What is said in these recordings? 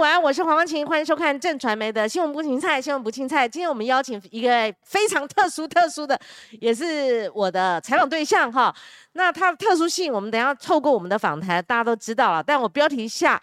晚安，我是黄光琴，欢迎收看正传媒的新闻不青菜，新闻不青菜。今天我们邀请一个非常特殊、特殊的，也是我的采访对象哈。那他的特殊性，我们等下透过我们的访谈，大家都知道了。但我标题下，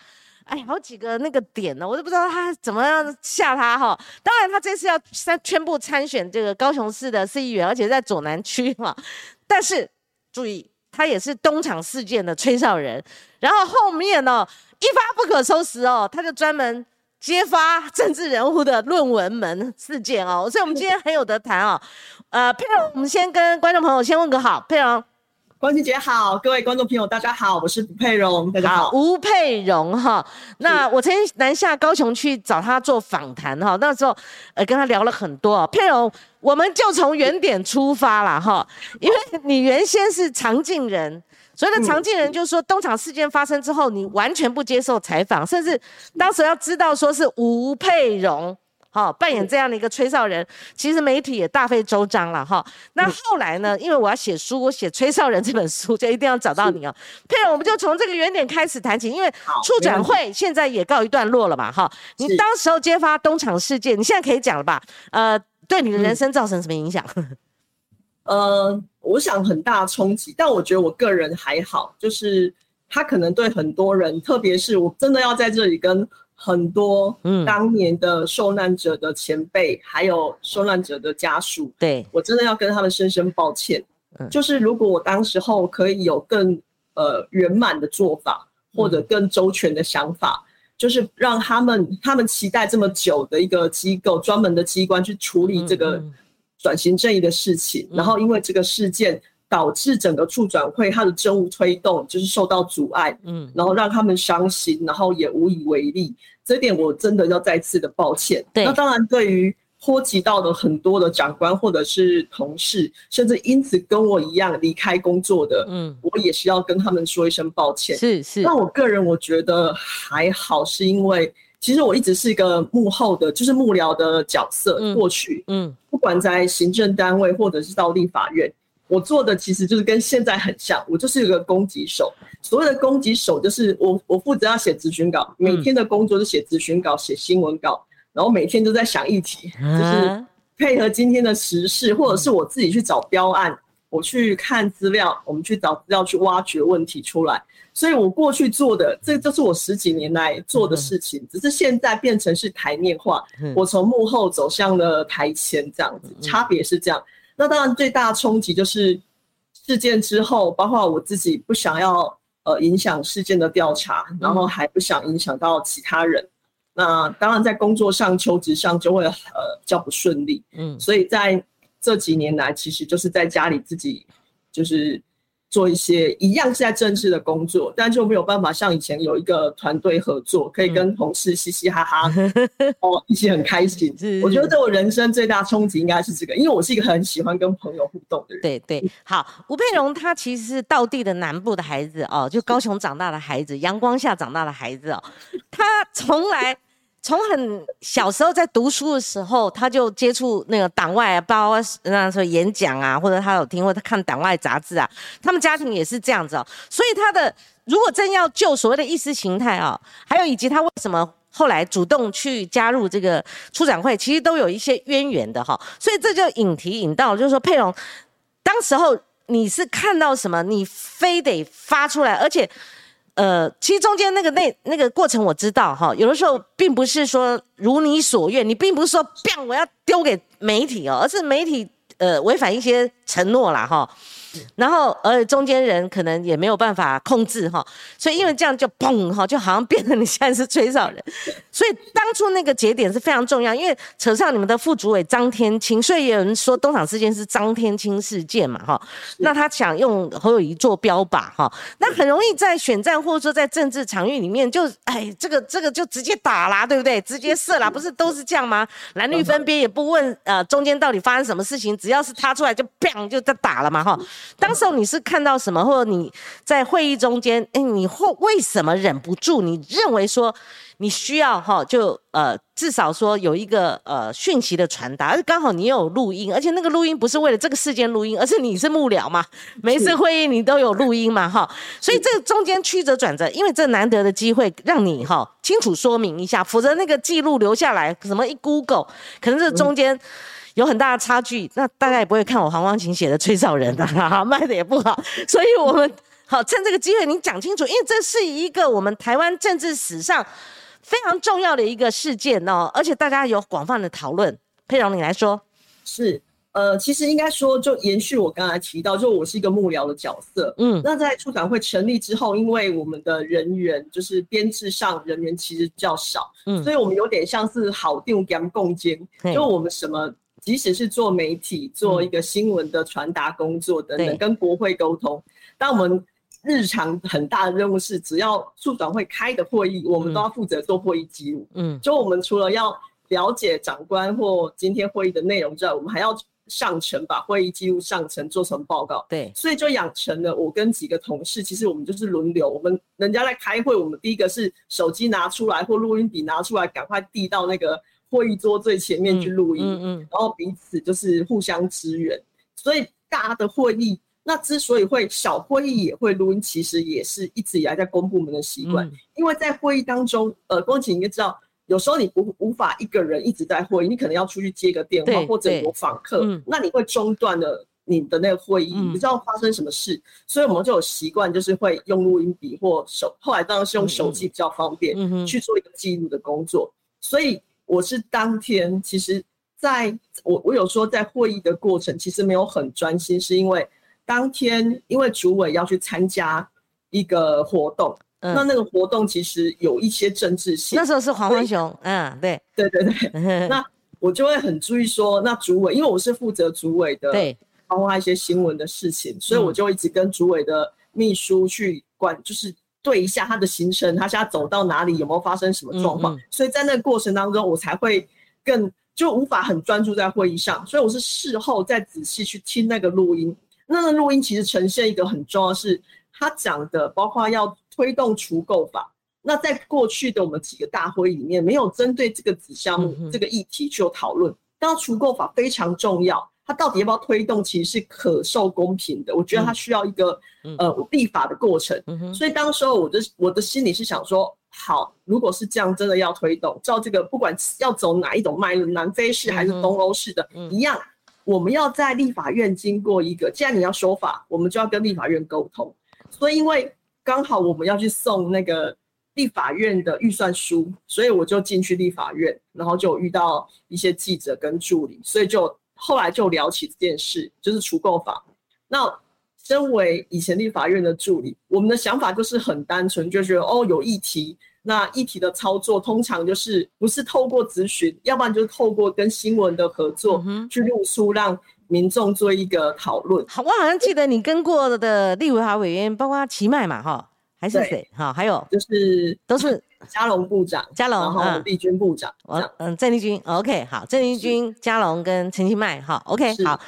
哎，好几个那个点呢，我都不知道他怎么样下他哈。当然，他这次要参宣布参选这个高雄市的市议员，而且在左南区哈。但是注意，他也是东厂事件的吹哨人。然后后面呢？一发不可收拾哦，他就专门揭发政治人物的论文门事件哦，所以我们今天很有得谈哦。呃，佩蓉，我们先跟观众朋友先问个好，佩蓉，关心姐好，各位观众朋友大家好，我是吴佩蓉，大家好，吴佩蓉哈。那我曾经南下高雄去找他做访谈哈，那时候呃跟他聊了很多。佩蓉，我们就从原点出发了哈，因为你原先是常进人。所以呢，常进人就是说，东厂事件发生之后，你完全不接受采访，甚至当时要知道说是吴佩荣，哈，扮演这样的一个吹哨人，其实媒体也大费周章了，哈。那后来呢，因为我要写书，我写《吹哨人》这本书，就一定要找到你哦。佩荣，我们就从这个原点开始谈起，因为处转会现在也告一段落了嘛，哈。你当时候揭发东厂事件，你现在可以讲了吧？呃，对你的人生造成什么影响？呃，我想很大冲击，但我觉得我个人还好，就是他可能对很多人，特别是我真的要在这里跟很多当年的受难者的前辈，还有受难者的家属，对。我真的要跟他们深深抱歉。就是如果我当时候可以有更呃圆满的做法，或者更周全的想法，就是让他们他们期待这么久的一个机构，专门的机关去处理这个。转型正义的事情，然后因为这个事件导致整个处转会它的政务推动就是受到阻碍，嗯，然后让他们伤心，然后也无以为力，这点我真的要再次的抱歉。对，那当然对于波及到的很多的长官或者是同事，甚至因此跟我一样离开工作的，嗯，我也是要跟他们说一声抱歉。是是，那我个人我觉得还好，是因为。其实我一直是一个幕后的，就是幕僚的角色。过去，嗯，不管在行政单位或者是到立法院，我做的其实就是跟现在很像。我就是一个攻击手。所谓的攻击手，就是我我负责要写咨询稿，每天的工作是写咨询稿、写新闻稿，然后每天都在想议题，就是配合今天的时事，或者是我自己去找标案，我去看资料，我们去找资料去挖掘问题出来。所以我过去做的，这就是我十几年来做的事情，只是现在变成是台面化。我从幕后走向了台前，这样子，差别是这样。那当然最大的冲击就是事件之后，包括我自己不想要呃影响事件的调查，然后还不想影响到其他人。那当然在工作上、求职上就会呃较不顺利。嗯，所以在这几年来，其实就是在家里自己就是。做一些一样是在政治的工作，但就没有办法像以前有一个团队合作，可以跟同事嘻嘻哈哈，哦，一起很开心。我觉得对我人生最大冲击应该是这个，因为我是一个很喜欢跟朋友互动的人。对对，好，吴佩荣他其实是道地的南部的孩子哦，就高雄长大的孩子，阳光下长大的孩子哦，他从来。从很小时候在读书的时候，他就接触那个党外，包括那时候演讲啊，或者他有听或者看党外杂志啊。他们家庭也是这样子哦，所以他的如果真要就所谓的意识形态啊，还有以及他为什么后来主动去加入这个出展会，其实都有一些渊源的哈。所以这就引题引到，就是说佩蓉，当时候你是看到什么，你非得发出来，而且。呃，其实中间那个那那个过程我知道哈，有的时候并不是说如你所愿，你并不是说变我要丢给媒体哦，而是媒体呃违反一些承诺啦哈。然后，而中间人可能也没有办法控制哈，所以因为这样就砰哈，就好像变成你现在是吹哨人。所以当初那个节点是非常重要，因为扯上你们的副主委张天青，所以有人说东厂事件是张天青事件嘛哈。那他想用侯友谊做标靶哈，那很容易在选战或者说在政治场域里面就哎这个这个就直接打啦，对不对？直接射啦，不是都是这样吗？蓝绿分别也不问呃中间到底发生什么事情，只要是他出来就砰就在打了嘛哈。当时候你是看到什么，或者你在会议中间，哎，你会为什么忍不住？你认为说你需要哈，就呃，至少说有一个呃讯息的传达，而刚好你有录音，而且那个录音不是为了这个事件录音，而是你是幕僚嘛，每一次会议你都有录音嘛，哈，所以这个中间曲折转折，因为这难得的机会让你哈清楚说明一下，否则那个记录留下来，什么一 Google，可能这中间。有很大的差距，那大家也不会看我黄光琴写的《吹哨人》的，卖的也不好，所以我们好趁这个机会，您讲清楚，因为这是一个我们台湾政治史上非常重要的一个事件哦，而且大家有广泛的讨论。佩蓉，你来说，是呃，其实应该说，就延续我刚才提到，就我是一个幕僚的角色，嗯，那在出展会成立之后，因为我们的人员就是编制上人员其实较少，嗯，所以我们有点像是好定跟共监，就我们什么。即使是做媒体、做一个新闻的传达工作等等，跟国会沟通，但我们日常很大的任务是，只要处长会开的会议，我们都要负责做会议记录。嗯，就我们除了要了解长官或今天会议的内容之外，我们还要上层把会议记录上层做成报告。对，所以就养成了我跟几个同事，其实我们就是轮流，我们人家在开会，我们第一个是手机拿出来或录音笔拿出来，赶快递到那个。会议桌最前面去录音，然后彼此就是互相支援，所以大的会议，那之所以会小会议也会录音，其实也是一直以来在公部门的习惯。因为在会议当中，呃，光景应该知道，有时候你不无法一个人一直在会议，你可能要出去接个电话或者有访客，那你会中断了你的那个会议，你不知道发生什么事，所以我们就有习惯，就是会用录音笔或手，后来当然是用手机比较方便去做一个记录的工作，所以。我是当天，其实在我我有说在会议的过程，其实没有很专心，是因为当天因为主委要去参加一个活动，那那个活动其实有一些政治性。那时候是黄文雄，嗯，对，对对对，那我就会很注意说，那主委，因为我是负责主委的，对，包括一些新闻的事情，所以我就一直跟主委的秘书去管，就是。对一下他的行程，他现在走到哪里，有没有发生什么状况？所以在那个过程当中，我才会更就无法很专注在会议上。所以我是事后再仔细去听那个录音。那个录音其实呈现一个很重要，是他讲的，包括要推动除垢法。那在过去的我们几个大会里面，没有针对这个子项目这个议题去有讨论。当除垢法非常重要。它到底要不要推动，其实是可受公平的。我觉得它需要一个呃立法的过程。所以当时候我的我的心里是想说，好，如果是这样，真的要推动，照这个不管要走哪一种脉络，南非式还是东欧式的，一样，我们要在立法院经过一个，既然你要说法，我们就要跟立法院沟通。所以因为刚好我们要去送那个立法院的预算书，所以我就进去立法院，然后就遇到一些记者跟助理，所以就。后来就聊起这件事，就是除垢法。那身为以前立法院的助理，我们的想法就是很单纯，就觉得哦有议题，那议题的操作通常就是不是透过咨询，要不然就是透过跟新闻的合作去录书，让民众做一个讨论。好，我好像记得你跟过的立委委员，包括齐迈嘛，哈，还是谁？哈，还有就是都是。嘉龙部长，嘉龙，然后丽君部长，嗯，郑丽君，OK，好，郑丽君、嘉龙跟陈其迈，好，OK，好，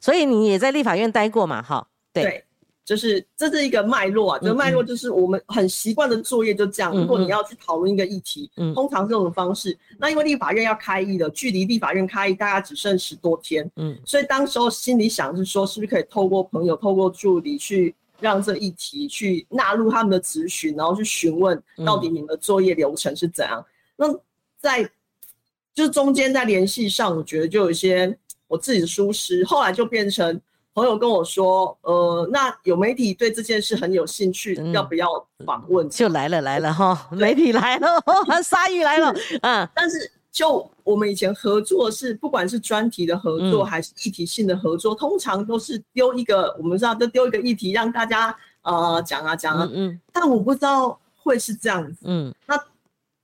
所以你也在立法院待过嘛，哈，对，就是这是一个脉络啊，这个脉络就是我们很习惯的作业就这样。如果你要去讨论一个议题，通常这种方式，那因为立法院要开议了，距离立法院开议大概只剩十多天，嗯，所以当时候心里想是说，是不是可以透过朋友、透过助理去。让这一题去纳入他们的咨询，然后去询问到底你们的作业流程是怎样。那在就是中间在联系上，我觉得就有一些我自己的疏失。后来就变成朋友跟我说，呃，那有媒体对这件事很有兴趣，要不要访问？就来了来了哈，媒体来了，鲨鱼来了，嗯，但是。就我们以前合作是，不管是专题的合作还是议题性的合作，通常都是丢一个，我们知道都丢一个议题让大家呃讲啊讲啊。嗯。但我不知道会是这样子。嗯。那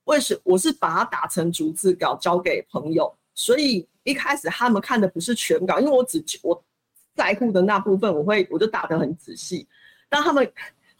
为什我是把它打成逐字稿交给朋友，所以一开始他们看的不是全稿，因为我只我在乎的那部分，我会我就打得很仔细。当他们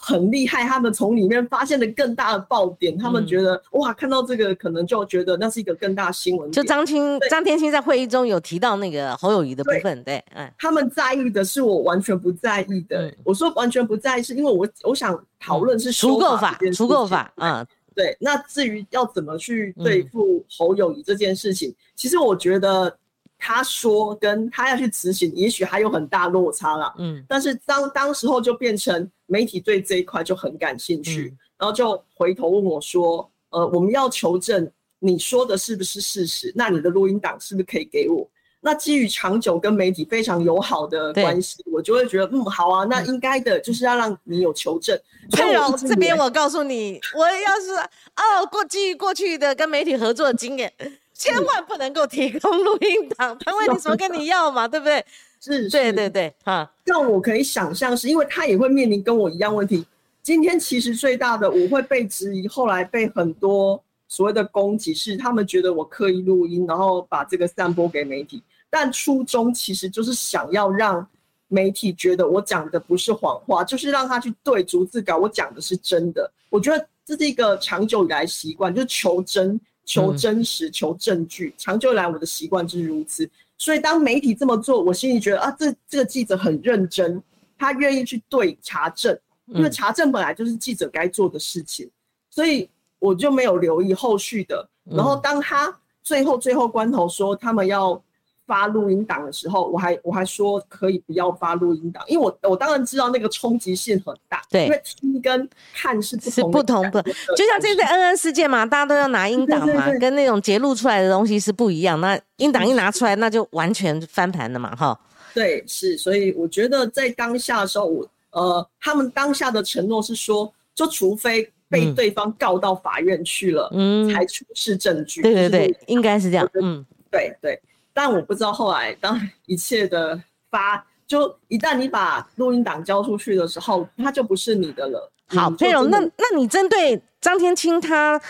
很厉害，他们从里面发现了更大的爆点，他们觉得哇，看到这个可能就觉得那是一个更大新闻。就张青张天青在会议中有提到那个侯友谊的部分，对，嗯，他们在意的是我完全不在意的。我说完全不在意，是因为我我想讨论是除垢法，除垢法，嗯，对。那至于要怎么去对付侯友谊这件事情，其实我觉得。他说跟他要去执行，也许还有很大落差啦。嗯，但是当当时候就变成媒体对这一块就很感兴趣，然后就回头问我说：“呃，我们要求证你说的是不是事实？那你的录音档是不是可以给我？”那基于长久跟媒体非常友好的关系，我就会觉得嗯好啊，那应该的就是要让你有求证。佩蓉这边我告诉你，我要是哦过基于过去的跟媒体合作的经验。千万不能够提供录音档，他问你什么跟你要嘛，对不对？是，对对对，哈。但我可以想象，是因为他也会面临跟我一样问题。今天其实最大的我会被质疑，后来被很多所谓的攻击，是他们觉得我刻意录音，然后把这个散播给媒体。但初衷其实就是想要让媒体觉得我讲的不是谎话，就是让他去对逐字稿，我讲的是真的。我觉得这是一个长久以来习惯，就是求真。求真实，求证据，长久以来我的习惯就是如此。所以当媒体这么做，我心里觉得啊，这这个记者很认真，他愿意去对查证，因为查证本来就是记者该做的事情，所以我就没有留意后续的。然后当他最后最后关头说他们要。发录音档的时候，我还我还说可以不要发录音档，因为我我当然知道那个冲击性很大，对，因为听跟看是是不同的，就像这次恩恩事件嘛，大家都要拿音档嘛，跟那种揭露出来的东西是不一样。那音档一拿出来，那就完全翻盘了嘛，哈。对，是，所以我觉得在当下的时候，我呃，他们当下的承诺是说，就除非被对方告到法院去了，嗯，才出示证据。对对对，应该是这样，嗯，对对。但我不知道后来，当一切的发，就一旦你把录音档交出去的时候，它就不是你的了。好，佩蓉，那那你针对张天青他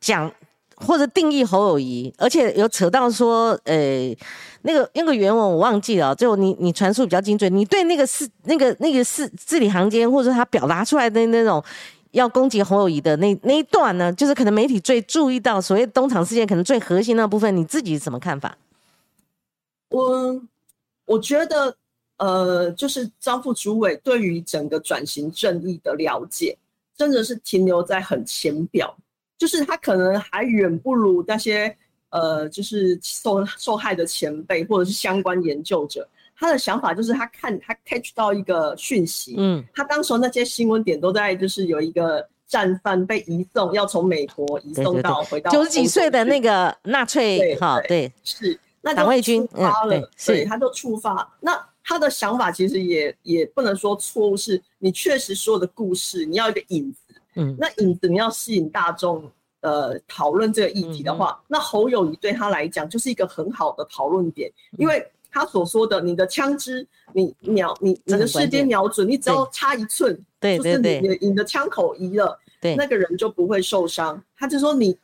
讲或者定义侯友谊，而且有扯到说，呃，那个那个原文我忘记了，就你你传述比较精准，你对那个是那个那个是字里行间，或者他表达出来的那种要攻击侯友谊的那那一段呢，就是可能媒体最注意到所谓东厂事件可能最核心那部分，你自己什么看法？我我觉得，呃，就是张副主委对于整个转型正义的了解，真的是停留在很浅表，就是他可能还远不如那些呃，就是受受害的前辈或者是相关研究者。他的想法就是他看他 catch 到一个讯息，嗯，他当时那些新闻点都在就是有一个战犯被移送，要从美国移送到回到九十几岁的那个纳粹，哈，对，是。那党卫军发了，对，他就触发。那他的想法其实也也不能说错误，是你确实说的故事，你要一个影子，嗯，那影子你要吸引大众，呃，讨论这个议题的话，那侯友谊对他来讲就是一个很好的讨论点，因为他所说的，你的枪支，你瞄你你的时间瞄准，你只要差一寸，对对对，你的你的枪口移了，对，那个人就不会受伤。他就说你。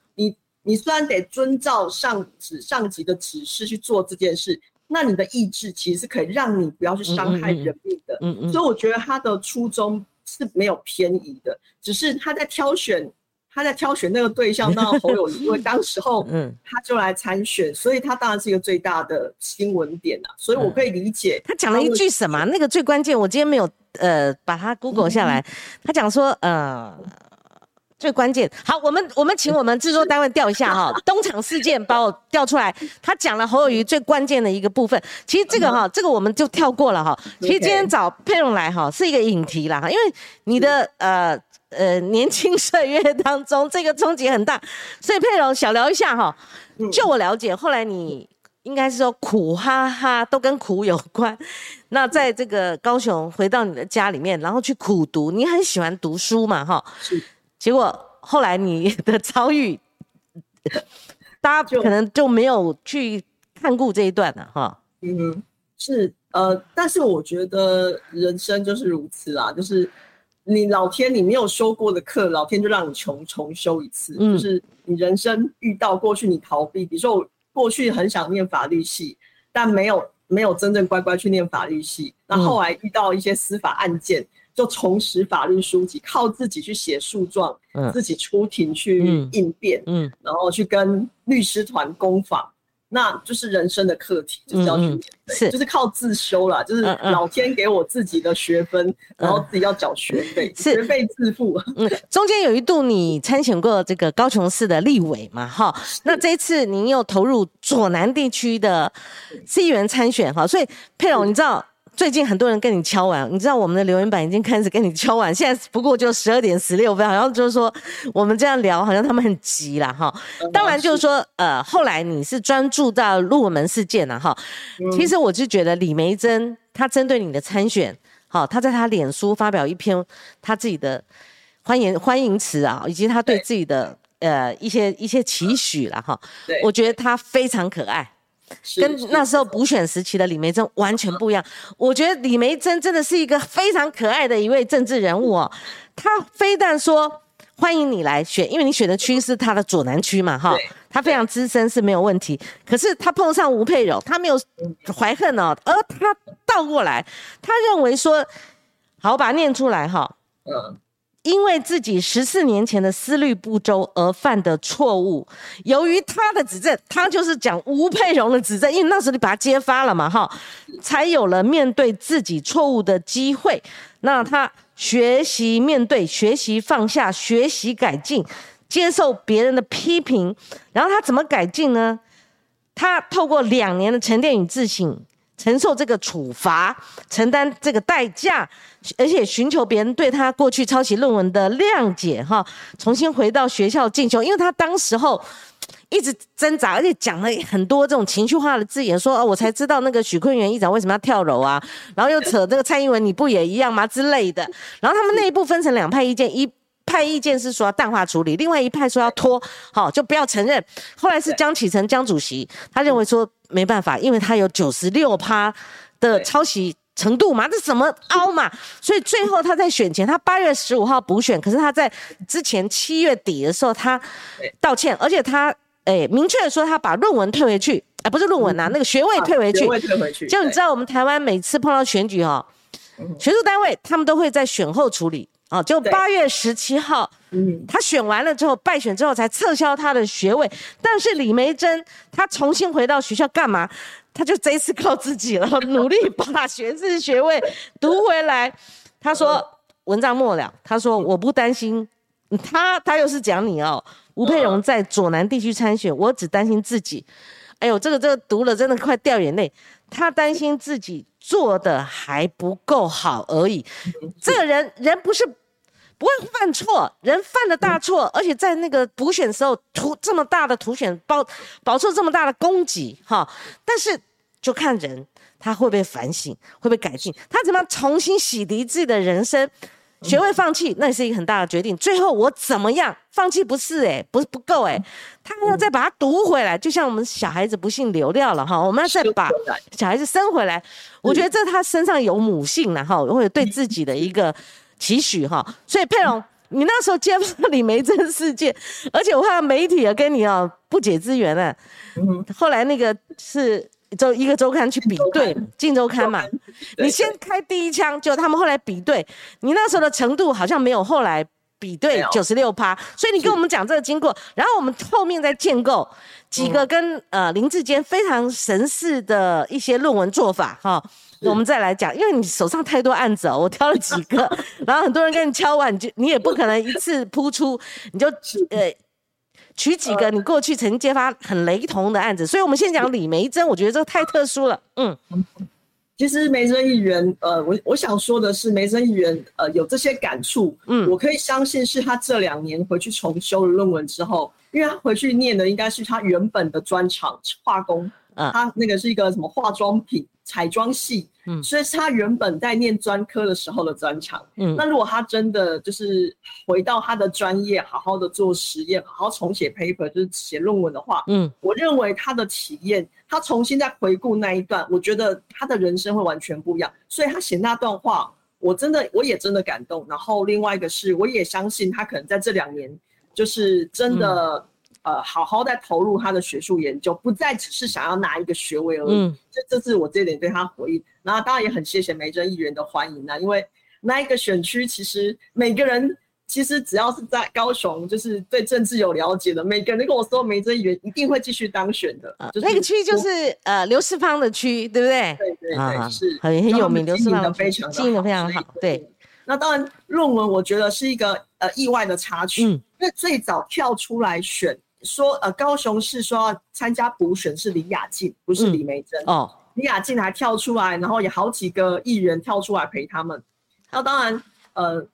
你虽然得遵照上指上级的指示去做这件事，那你的意志其实是可以让你不要去伤害人命的。嗯嗯。所以我觉得他的初衷是没有偏移的，只是他在挑选他在挑选那个对象，当然侯友谊，因为当时候嗯 他就来参选，所以他当然是一个最大的新闻点啊。所以我可以理解他讲了一句什么，那个最关键，我今天没有呃把他 Google 下来。他讲说呃。最关键，好，我们我们请我们制作单位调一下哈，东厂事件把我调出来，他讲了侯友谊最关键的一个部分，其实这个哈，这个我们就跳过了哈。其实今天找佩蓉来哈，是一个引题啦哈，因为你的呃呃年轻岁月当中，这个冲击很大，所以佩蓉小聊一下哈。就我了解，后来你应该是说苦哈哈都跟苦有关，那在这个高雄回到你的家里面，然后去苦读，你很喜欢读书嘛哈。结果后来你 的遭遇，大家可能就没有去看顾这一段了哈。嗯，是呃，但是我觉得人生就是如此啦，就是你老天你没有修过的课，老天就让你重重修一次。嗯，就是你人生遇到过去你逃避，比如说我过去很想念法律系，但没有没有真正乖乖去念法律系，那后来遇到一些司法案件。就重拾法律书籍，靠自己去写诉状，自己出庭去应变，嗯，然后去跟律师团攻防。那就是人生的课题，就是要去面对，就是靠自修啦，就是老天给我自己的学分，然后自己要缴学费，学费自付。嗯，中间有一度你参选过这个高雄市的立委嘛，哈，那这一次您又投入左南地区的议员参选，哈，所以佩蓉，你知道？最近很多人跟你敲完，你知道我们的留言板已经开始跟你敲完，现在不过就十二点十六分，好像就是说我们这样聊，好像他们很急了哈。当然就是说，呃，后来你是专注到入门事件了哈。其实我就觉得李梅珍她针对你的参选，好，她在她脸书发表一篇她自己的欢迎欢迎词啊，以及她对自己的呃一些一些期许了哈。我觉得她非常可爱。跟那时候补选时期的李梅珍完全不一样。我觉得李梅珍真的是一个非常可爱的一位政治人物哦。他非但说欢迎你来选，因为你选的区是他的左南区嘛，哈，他非常资深是没有问题。可是他碰上吴佩柔，他没有怀恨哦，而他倒过来，他认为说，好，我把它念出来哈，嗯。因为自己十四年前的思虑不周而犯的错误，由于他的指证，他就是讲吴佩荣的指证，因为那时候你把他揭发了嘛，哈，才有了面对自己错误的机会。那他学习面对，学习放下，学习改进，接受别人的批评，然后他怎么改进呢？他透过两年的沉淀与自省。承受这个处罚，承担这个代价，而且寻求别人对他过去抄袭论文的谅解，哈，重新回到学校进修。因为他当时候一直挣扎，而且讲了很多这种情绪化的字眼，说哦，我才知道那个许坤元议长为什么要跳楼啊，然后又扯这个蔡英文，你不也一样吗之类的。然后他们内部分成两派意见，一派意见是说要淡化处理，另外一派说要拖，好就不要承认。后来是江启臣江主席，他认为说。没办法，因为他有九十六趴的抄袭程度嘛，这怎么凹嘛？所以最后他在选前，他八月十五号补选，可是他在之前七月底的时候，他道歉，而且他诶明确的说他把论文退回去，啊不是论文呐，那个学位退回去，学位退回去。就你知道我们台湾每次碰到选举哈，学术单位他们都会在选后处理。哦，就八月十七号，嗯，他选完了之后败选之后才撤销他的学位，但是李梅珍他重新回到学校干嘛？他就这一次靠自己了，努力把学士学位读回来。他说文章末了，他说我不担心他，他又是讲你哦，吴佩荣在左南地区参选，我只担心自己。哎呦，这个这个读了真的快掉眼泪。他担心自己做的还不够好而已。这个人人不是。不会犯错，人犯了大错，而且在那个补选时候图这么大的图选，包保出这么大的攻击，哈。但是就看人他会不会反省，会不会改进，他怎么样重新洗涤自己的人生，学会放弃，那也是一个很大的决定。最后我怎么样放弃不是哎，不是不够哎，他要再把它读回来，就像我们小孩子不幸流掉了哈，我们要再把小孩子生回来。我觉得这他身上有母性了哈，或者对自己的一个。期许哈，所以佩蓉，你那时候揭发李梅珍事件，而且我看媒体也跟你啊不解之缘啊。嗯，后来那个是周一个周刊去比对，镜周刊嘛，你先开第一枪，就他们后来比对，你那时候的程度好像没有后来比对九十六趴，所以你跟我们讲这个经过，然后我们后面再建构几个跟呃林志坚非常神似的一些论文做法哈。我们再来讲，因为你手上太多案子哦，我挑了几个，然后很多人跟你敲完，你就你也不可能一次扑出，你就呃取几个你过去曾经揭发很雷同的案子。所以，我们先讲李梅珍，我觉得这个太特殊了。嗯，其实梅珍议员，呃，我我想说的是，梅珍议员呃有这些感触，嗯，我可以相信是他这两年回去重修了论文之后，因为他回去念的应该是他原本的专长化工，啊他那个是一个什么化妆品。彩妆系，嗯，所以是他原本在念专科的时候的专长，嗯，那如果他真的就是回到他的专业，好好的做实验，好好重写 paper，就是写论文的话，嗯，我认为他的体验，他重新再回顾那一段，我觉得他的人生会完全不一样。所以他写那段话，我真的我也真的感动。然后另外一个是，我也相信他可能在这两年，就是真的。呃，好好在投入他的学术研究，不再只是想要拿一个学位而已。这这是我这点对他回应。然后当然也很谢谢梅珍议员的欢迎呢，因为那一个选区，其实每个人其实只要是在高雄，就是对政治有了解的，每个人跟我说梅珍议员一定会继续当选的。那个区就是呃刘世芳的区，对不对？对对对，是很很有名，刘世芳非常经营的非常好。对，那当然论文我觉得是一个呃意外的插曲，因为最早跳出来选说呃高雄市说要参加补选是李雅静，不是李梅珍哦。李雅静还跳出来，然后有好几个艺人跳出来陪他们。那当然，呃，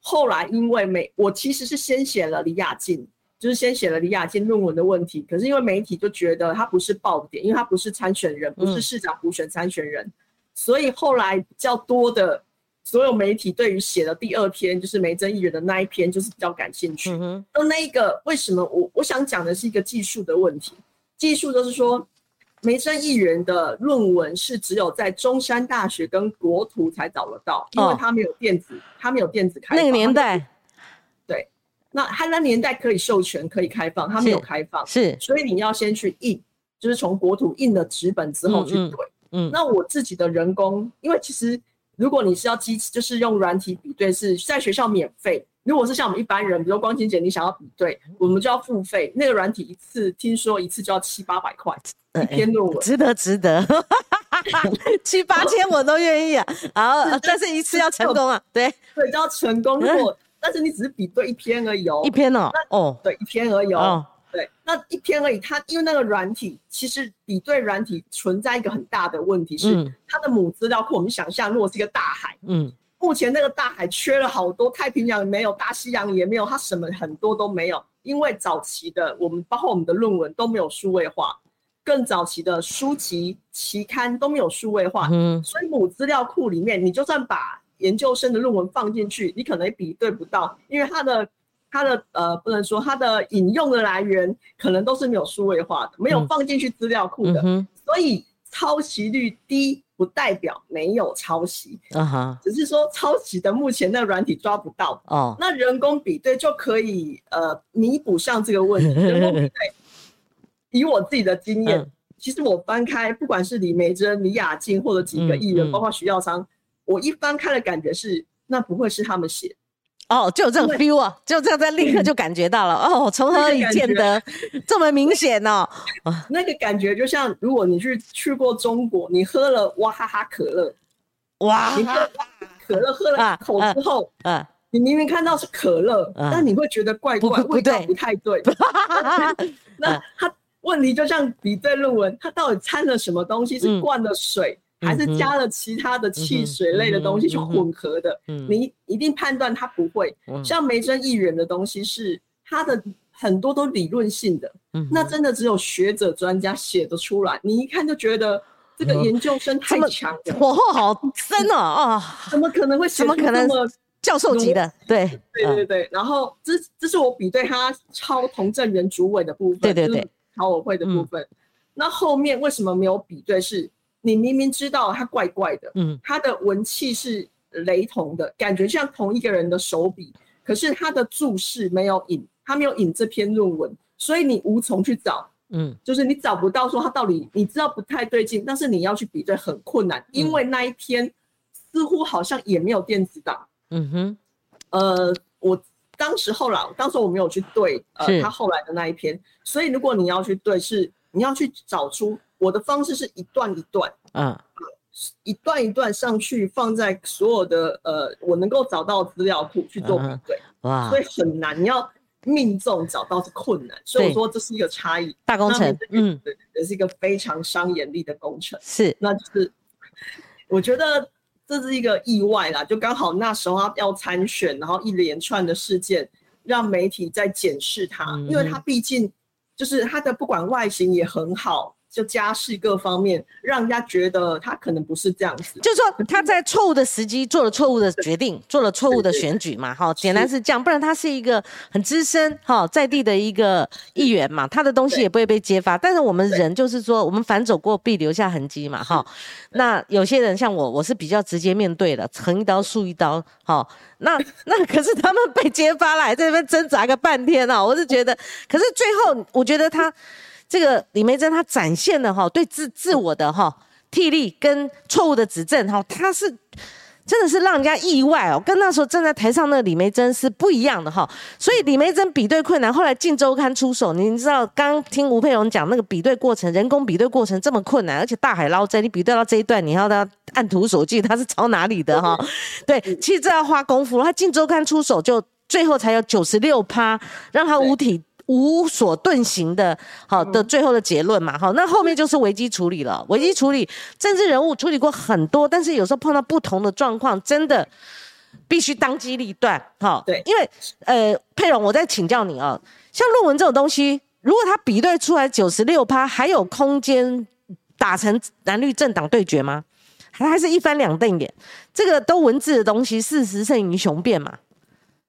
后来因为媒，我其实是先写了李雅静，就是先写了李雅静论文的问题。可是因为媒体就觉得他不是爆点，因为他不是参选人，不是市长补选参选人，所以后来比较多的所有媒体对于写的第二篇就是梅珍议员的那一篇就是比较感兴趣。那那一个为什么我我想讲的是一个技术的问题，技术就是说。梅珍议员的论文是只有在中山大学跟国图才找得到，因为他没有电子，他没有电子开放。那个年代，对，那他那年代可以授权可以开放，他没有开放，是，所以你要先去印，就是从国图印了纸本之后去对。嗯，那我自己的人工，因为其实如果你是要机器，就是用软体比对，是在学校免费。如果是像我们一般人，比如光晴姐，你想要比对，我们就要付费。那个软体一次听说一次就要七八百块一篇论文，值得值得，七八千我都愿意啊。然后但是一次要成功啊，对对，就要成功。如果但是你只是比对一篇而已哦，一篇哦，哦，对，一篇而已哦，对，那一天而已。它因为那个软体，其实比对软体存在一个很大的问题是，它的母资料库，我们想象如果是一个大海，嗯。目前那个大海缺了好多，太平洋没有，大西洋也没有，它什么很多都没有。因为早期的我们，包括我们的论文都没有数位化，更早期的书籍期刊都没有数位化，嗯，所以母资料库里面，你就算把研究生的论文放进去，你可能比对不到，因为它的它的呃，不能说它的引用的来源可能都是没有数位化的，没有放进去资料库的，所以抄袭率低。不代表没有抄袭，啊哈，只是说抄袭的目前那软体抓不到哦，那人工比对就可以呃弥补上这个问题。人工比 对，以我自己的经验，其实我翻开不管是李梅珍、李雅静或者几个艺人，包括徐耀昌，我一翻开的感觉是，那不会是他们写。哦，就有这种 feel 啊，就这样在立刻就感觉到了哦，从何以见得 这么明显呢？那个感觉就像如果你去去过中国，你喝了哇哈哈可乐，哇，你喝可乐喝了一口之后，嗯，你明明看到是可乐，但你会觉得怪怪，味道不太对。那他问题就像比对论文，他到底掺了什么东西？是灌了水？还是加了其他的汽水类的东西去混合的，你一定判断它不会。像梅珍议员的东西是它的很多都理论性的，那真的只有学者专家写得出来。你一看就觉得这个研究生太强了，火候好深哦啊！怎么可能会？怎么可能？教授级的？对对对对。然后这这是我比对他超同证人主委的部分，对对对，考委会的部分。那后面为什么没有比对？是？你明明知道他怪怪的，嗯，他的文气是雷同的，感觉像同一个人的手笔，可是他的注释没有引，他没有引这篇论文，所以你无从去找，嗯，就是你找不到说他到底，你知道不太对劲，但是你要去比对很困难，因为那一篇似乎好像也没有电子档，嗯哼，呃，我当时后来，当时我没有去对，呃，他后来的那一篇，所以如果你要去对，是你要去找出。我的方式是一段一段，嗯，一段一段上去放在所有的呃我能够找到资料库去做比对，哇，所以很难，你要命中找到是困难，所以我说这是一个差异，大工程，嗯，对，也是一个非常伤眼力的工程，是，那就是我觉得这是一个意外啦，就刚好那时候他要参选，然后一连串的事件让媒体在检视他，因为他毕竟就是他的不管外形也很好。就家世各方面，让人家觉得他可能不是这样子。就是说他在错误的时机做了错误的决定，做了错误的选举嘛，哈，简单是这样。不然他是一个很资深哈在地的一个议员嘛，他的东西也不会被揭发。但是我们人就是说，我们反走过必留下痕迹嘛，哈。那有些人像我，我是比较直接面对的，横一刀竖一刀，哈。那那可是他们被揭发了，在那边挣扎个半天啊，我是觉得，可是最后我觉得他。这个李梅珍她展现了哈对自自我的哈替力跟错误的指正哈，她是真的是让人家意外哦，跟那时候站在台上那李梅珍是不一样的哈。所以李梅珍比对困难，后来《镜周刊》出手，你知道刚听吴佩荣讲那个比对过程，人工比对过程这么困难，而且大海捞针，你比对到这一段，你要他按图索骥，他是抄哪里的哈？对，其实这要花功夫。他《镜周刊》出手，就最后才有九十六趴，让他五体。无所遁形的，好的最后的结论嘛，好，那后面就是危机处理了。危机处理，政治人物处理过很多，但是有时候碰到不同的状况，真的必须当机立断，哈。对，因为呃，佩蓉，我再请教你啊，像论文这种东西，如果他比对出来九十六趴，还有空间打成蓝绿政党对决吗？还还是一翻两瞪眼？这个都文字的东西，事实胜于雄辩嘛。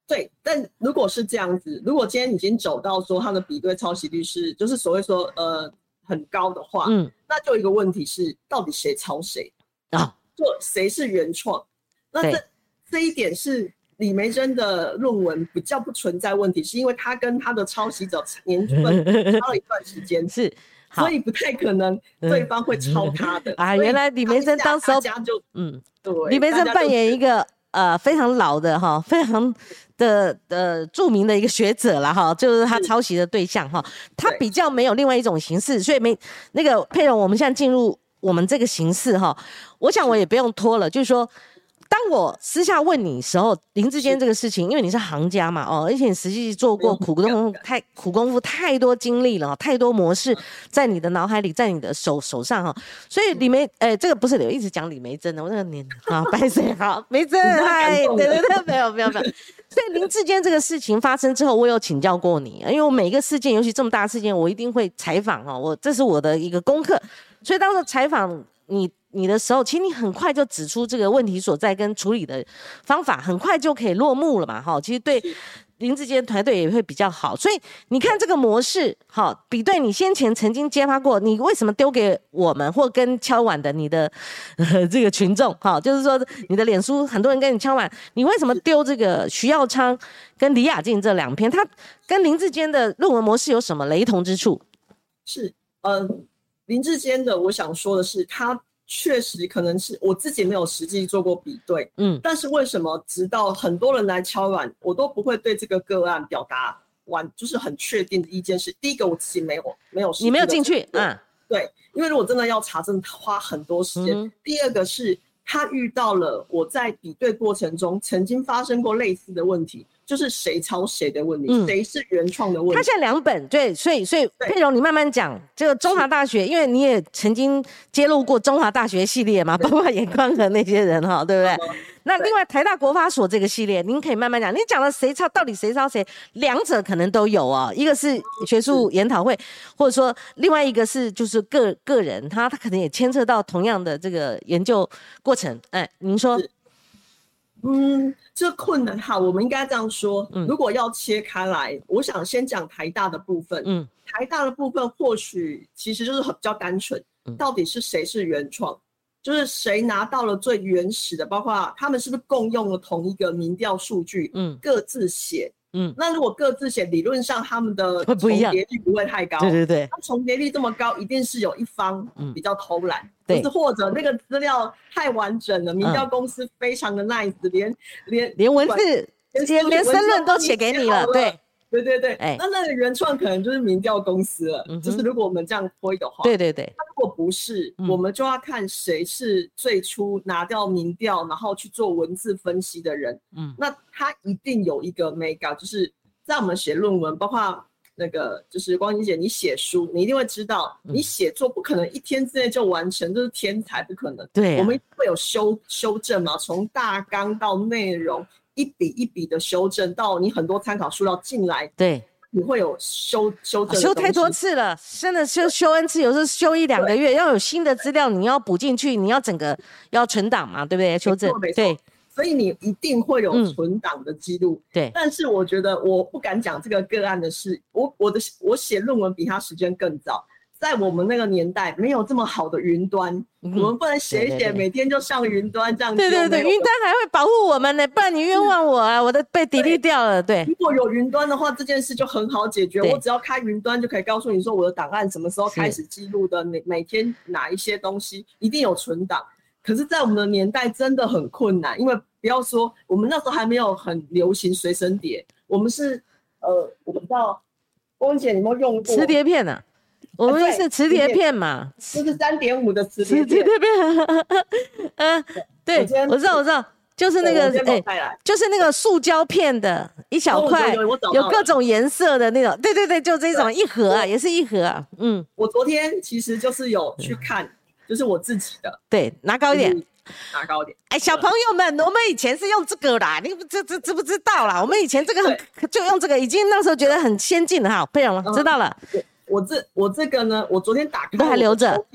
对，但如果是这样子，如果今天已经走到说他的比对抄袭率是，就是所谓说呃很高的话，嗯，那就一个问题是，到底谁抄谁啊？就谁是原创？那这这一点是李梅珍的论文比较不存在问题，是因为他跟他的抄袭者年份 差了一段时间，是，所以不太可能对方会抄他的啊。原来李梅珍当时就嗯，对，李梅珍扮演一个。呃，非常老的哈，非常的呃著名的一个学者了哈，就是他抄袭的对象哈，他比较没有另外一种形式，所以没那个佩蓉，我们现在进入我们这个形式哈，我想我也不用拖了，就是说。当我私下问你时候，林志坚这个事情，因为你是行家嘛，哦，而且你实际做过苦功太苦功夫太多经历了，太多模式在你的脑海里，在你的手手上哈，所以李梅，哎，这个不是我一直讲李梅珍的，我那个年啊，白水好，梅珍，嗨，对对对，没有没有没有，所以林志坚这个事情发生之后，我有请教过你，因为我每一个事件，尤其这么大事件，我一定会采访哈，我这是我的一个功课，所以当时采访你。你的时候，其实你很快就指出这个问题所在跟处理的方法，很快就可以落幕了嘛？哈，其实对林志坚团队也会比较好。所以你看这个模式，哈，比对你先前曾经揭发过，你为什么丢给我们或跟敲碗的你的这个群众，哈，就是说你的脸书很多人跟你敲碗，你为什么丢这个徐耀昌跟李雅静这两篇？他跟林志坚的论文模式有什么雷同之处？是，嗯，林志坚的，我想说的是他。确实可能是我自己没有实际做过比对，嗯，但是为什么直到很多人来敲碗，我都不会对这个个案表达完就是很确定的意见？是第一个我自己没有没有，你没有进去，嗯，对，因为如果真的要查，证花很多时间。第二个是他遇到了我在比对过程中曾经发生过类似的问题。就是谁抄谁的问题，谁是原创的问题。他现在两本，对，所以所以佩蓉，你慢慢讲。这个中华大学，因为你也曾经揭露过中华大学系列嘛，包括眼光和那些人哈，对不对？那另外台大国发所这个系列，您可以慢慢讲。你讲了谁抄，到底谁抄谁，两者可能都有哦。一个是学术研讨会，或者说另外一个是就是个个人，他他可能也牵涉到同样的这个研究过程。哎，您说。嗯，这困难哈，我们应该这样说。如果要切开来，我想先讲台大的部分。嗯，台大的部分或许其实就是很比较单纯，到底是谁是原创，就是谁拿到了最原始的，包括他们是不是共用了同一个民调数据，嗯，各自写。嗯，那如果各自写，理论上他们的 重叠率不会太高。对对对，那重叠率这么高，一定是有一方比较偷懒，就是或者那个资料太完整了，民调公司非常的 nice，连连连文字连连申论都写给你了，对。对对对，哎，那那个原创可能就是民调公司了。就是如果我们这样推的话，对对对。那如果不是，我们就要看谁是最初拿掉民调，然后去做文字分析的人。嗯，那他一定有一个 mega，就是在我们写论文，包括那个就是光晴姐，你写书，你一定会知道，你写作不可能一天之内就完成，这是天才不可能。对，我们会有修修正嘛，从大纲到内容。一笔一笔的修正，到你很多参考书要进来，对，你会有修修正。修太多次了，真的修修 n 次，有时候修一两个月，要有新的资料，你要补进去，你要整个要存档嘛，对不对？修正，对，所以你一定会有存档的记录。对，但是我觉得我不敢讲这个个案的事，我我的我写论文比他时间更早。在我们那个年代，没有这么好的云端，我们不能写一写，每天就上云端这样。对对对，云端还会保护我们呢，不然你冤枉我啊，我的被 delete 掉了。对，如果有云端的话，这件事就很好解决，我只要开云端就可以告诉你说我的档案什么时候开始记录的，每每天哪一些东西一定有存档。可是，在我们的年代真的很困难，因为不要说我们那时候还没有很流行随身碟，我们是呃，我不知道，翁姐有没有用过磁碟片呢？我们是磁碟片嘛，就是三点五的磁碟片。磁碟片，嗯，对，我知道，我知道，就是那个，哎，就是那个塑胶片的一小块，有各种颜色的那种，对对对，就这种一盒啊，也是一盒啊，嗯。我昨天其实就是有去看，就是我自己的，对，拿高一点，拿高一点。哎，小朋友们，我们以前是用这个啦，你知知知不知道啦？我们以前这个很就用这个，已经那时候觉得很先进了哈，佩蓉知道了。我这我这个呢，我昨天打开都还留着，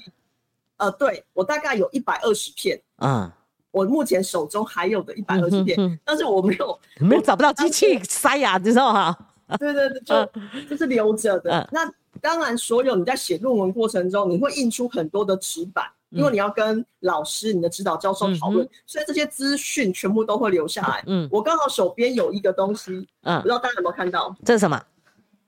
呃，对我大概有一百二十片，嗯，我目前手中还有的一百二十片，但是我没有 没有找不到机器塞呀，你知道吗？对对对，就就是留着的。那当然，所有你在写论文过程中，你会印出很多的纸板，因为你要跟老师、你的指导教授讨论，所以这些资讯全部都会留下来。嗯，我刚好手边有一个东西，嗯，不知道大家有没有看到？这是什么？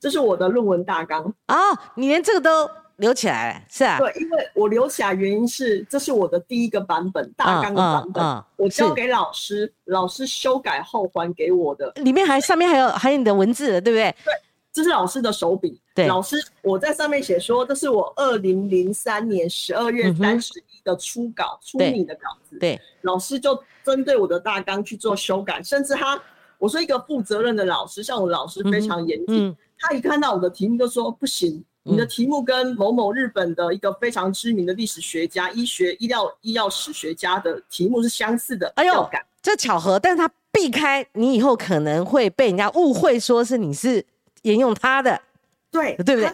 这是我的论文大纲哦，你连这个都留起来了，是啊？对，因为我留起来原因是，这是我的第一个版本大纲的版本，我交给老师，老师修改后还给我的，里面还上面还有还有你的文字，对不对？对，这是老师的手笔。对，老师我在上面写说，这是我二零零三年十二月三十一的初稿初拟的稿子。对，老师就针对我的大纲去做修改，甚至他，我是一个负责任的老师，像我老师非常严谨。他一看到我的题目就说不行，你的题目跟某某日本的一个非常知名的历史学家、医学医疗医药史学家的题目是相似的。哎呦，这巧合，但是他避开你以后可能会被人家误会说是你是沿用他的，对对不对？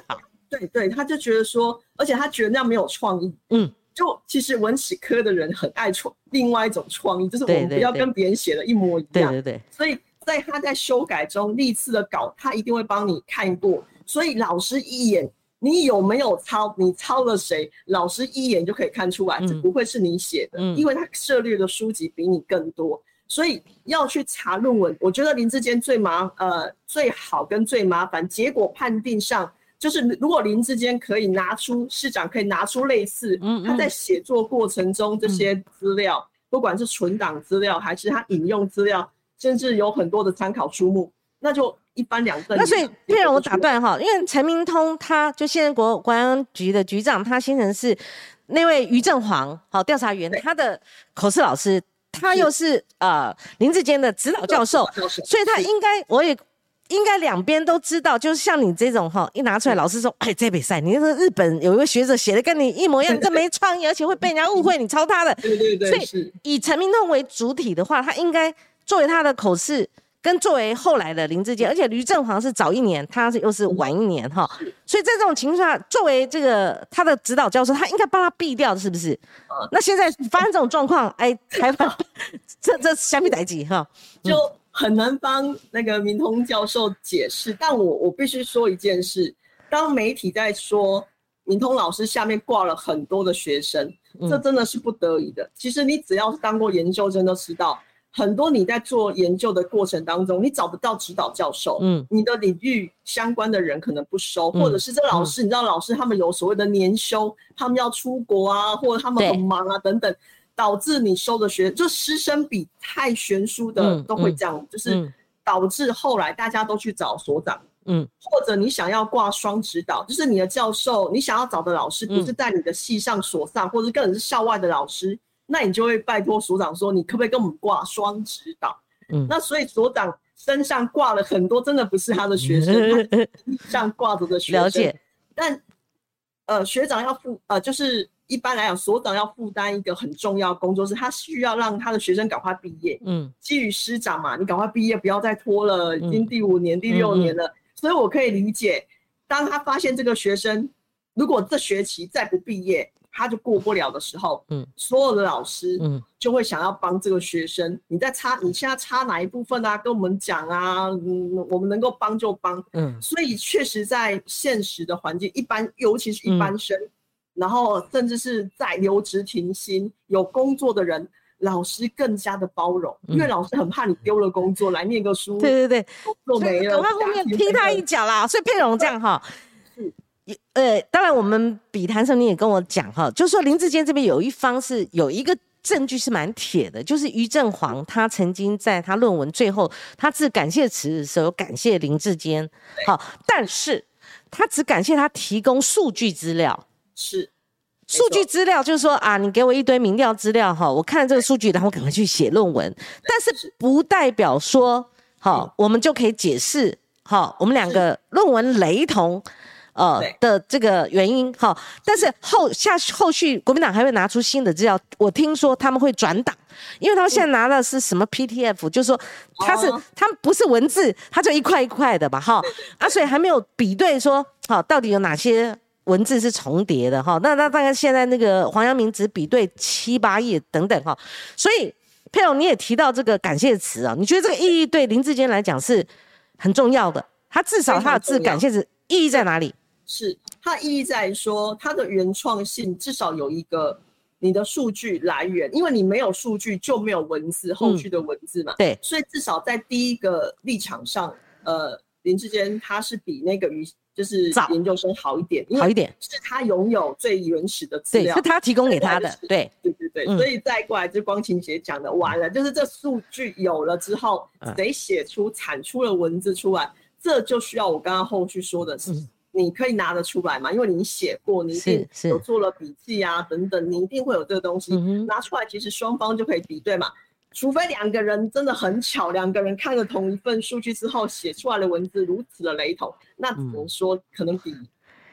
对对，他就觉得说，而且他觉得那样没有创意。嗯，就其实文史科的人很爱创另外一种创意，就是我们不要跟别人写的一模一样。对对对，所以。在他在修改中历次的稿，他一定会帮你看过，所以老师一眼你有没有抄，你抄了谁，老师一眼就可以看出来，这不会是你写的，因为他涉猎的书籍比你更多，所以要去查论文。我觉得林志坚最麻呃最好跟最麻烦，结果判定上就是如果林志坚可以拿出市长可以拿出类似他在写作过程中这些资料，不管是存档资料还是他引用资料。甚至有很多的参考书目，那就一般两份。那所以，譬如我打断哈，因为陈明通他就现在国国安局的局长，他先生是那位于正煌，好调查员，他的口试老师，他又是呃林志坚的指导教授，所以他应该我也应该两边都知道。就是像你这种哈，一拿出来，老师说，哎，这比赛，你那个日本有一位学者写的跟你一模一样，这没创意，而且会被人家误会你抄他的。对对对，所以以陈明通为主体的话，他应该。作为他的口试，跟作为后来的林志坚，而且吕正煌是早一年，他是又是晚一年哈，所以在这种情况下，作为这个他的指导教授，他应该帮他避掉，是不是？那现在发生这种状况，哎，台湾 这这相比代级哈，就很难帮那个明通教授解释。但我我必须说一件事，当媒体在说明通老师下面挂了很多的学生，这真的是不得已的。其实你只要是当过研究生都知道。很多你在做研究的过程当中，你找不到指导教授，嗯，你的领域相关的人可能不收，或者是这老师，你知道老师他们有所谓的年休，他们要出国啊，或者他们很忙啊等等，导致你收的学就师生比太悬殊的都会这样，就是导致后来大家都去找所长，嗯，或者你想要挂双指导，就是你的教授，你想要找的老师不是在你的系上所上，或者更是校外的老师。那你就会拜托所长说，你可不可以跟我们挂双指导？嗯，那所以所长身上挂了很多，真的不是他的学生，上挂着的学生。了解。但呃，学长要负呃，就是一般来讲，所长要负担一个很重要工作，是他需要让他的学生赶快毕业。嗯，基于师长嘛，你赶快毕业，不要再拖了，已经第五年、第六年了。所以我可以理解，当他发现这个学生如果这学期再不毕业。他就过不了的时候，嗯，所有的老师，嗯，就会想要帮这个学生。你在差，你现在差哪一部分啊？跟我们讲啊，嗯，我们能够帮就帮，嗯。所以确实，在现实的环境，一般，尤其是一般生，然后甚至是在留职停薪有工作的人，老师更加的包容，因为老师很怕你丢了工作来念个书，对对对，工作没了，赶快后面踢他一脚啦。所以佩蓉这样哈。呃，当然，我们比谈时候你也跟我讲哈，就是说林志坚这边有一方是有一个证据是蛮铁的，就是于正煌他曾经在他论文最后他致感谢词的时候感谢林志坚，好，但是他只感谢他提供数据资料，是数据资料就是说啊，你给我一堆民调资料哈，我看了这个数据，然后赶快去写论文，但是不代表说好，我们就可以解释好，我们两个论文雷同。呃的这个原因哈，但是后下后续国民党还会拿出新的资料，我听说他们会转档，因为他们现在拿的是什么 PTF，就是说他是他们不是文字，他就一块一块的吧哈，啊所以还没有比对说好到底有哪些文字是重叠的哈，那那大概现在那个黄阳明只比对七八页等等哈，所以佩蓉你也提到这个感谢词啊，你觉得这个意义对林志坚来讲是很重要的，他至少他的字感谢词意义在哪里？是它意义在说它的原创性至少有一个你的数据来源，因为你没有数据就没有文字后续的文字嘛。对，所以至少在第一个立场上，呃，林志坚他是比那个于就是研究生好一点，好一点。是他拥有最原始的资料，是他提供给他的。对。对对对，所以再过来就光晴姐讲的完了，就是这数据有了之后，谁写出产出了文字出来，这就需要我刚刚后续说的是。你可以拿得出来嘛？因为你写过，你一定有做了笔记啊，等等，你一定会有这个东西拿出来，其实双方就可以比对嘛。除非两个人真的很巧，两个人看了同一份数据之后写出来的文字如此的雷同，那只能说可能比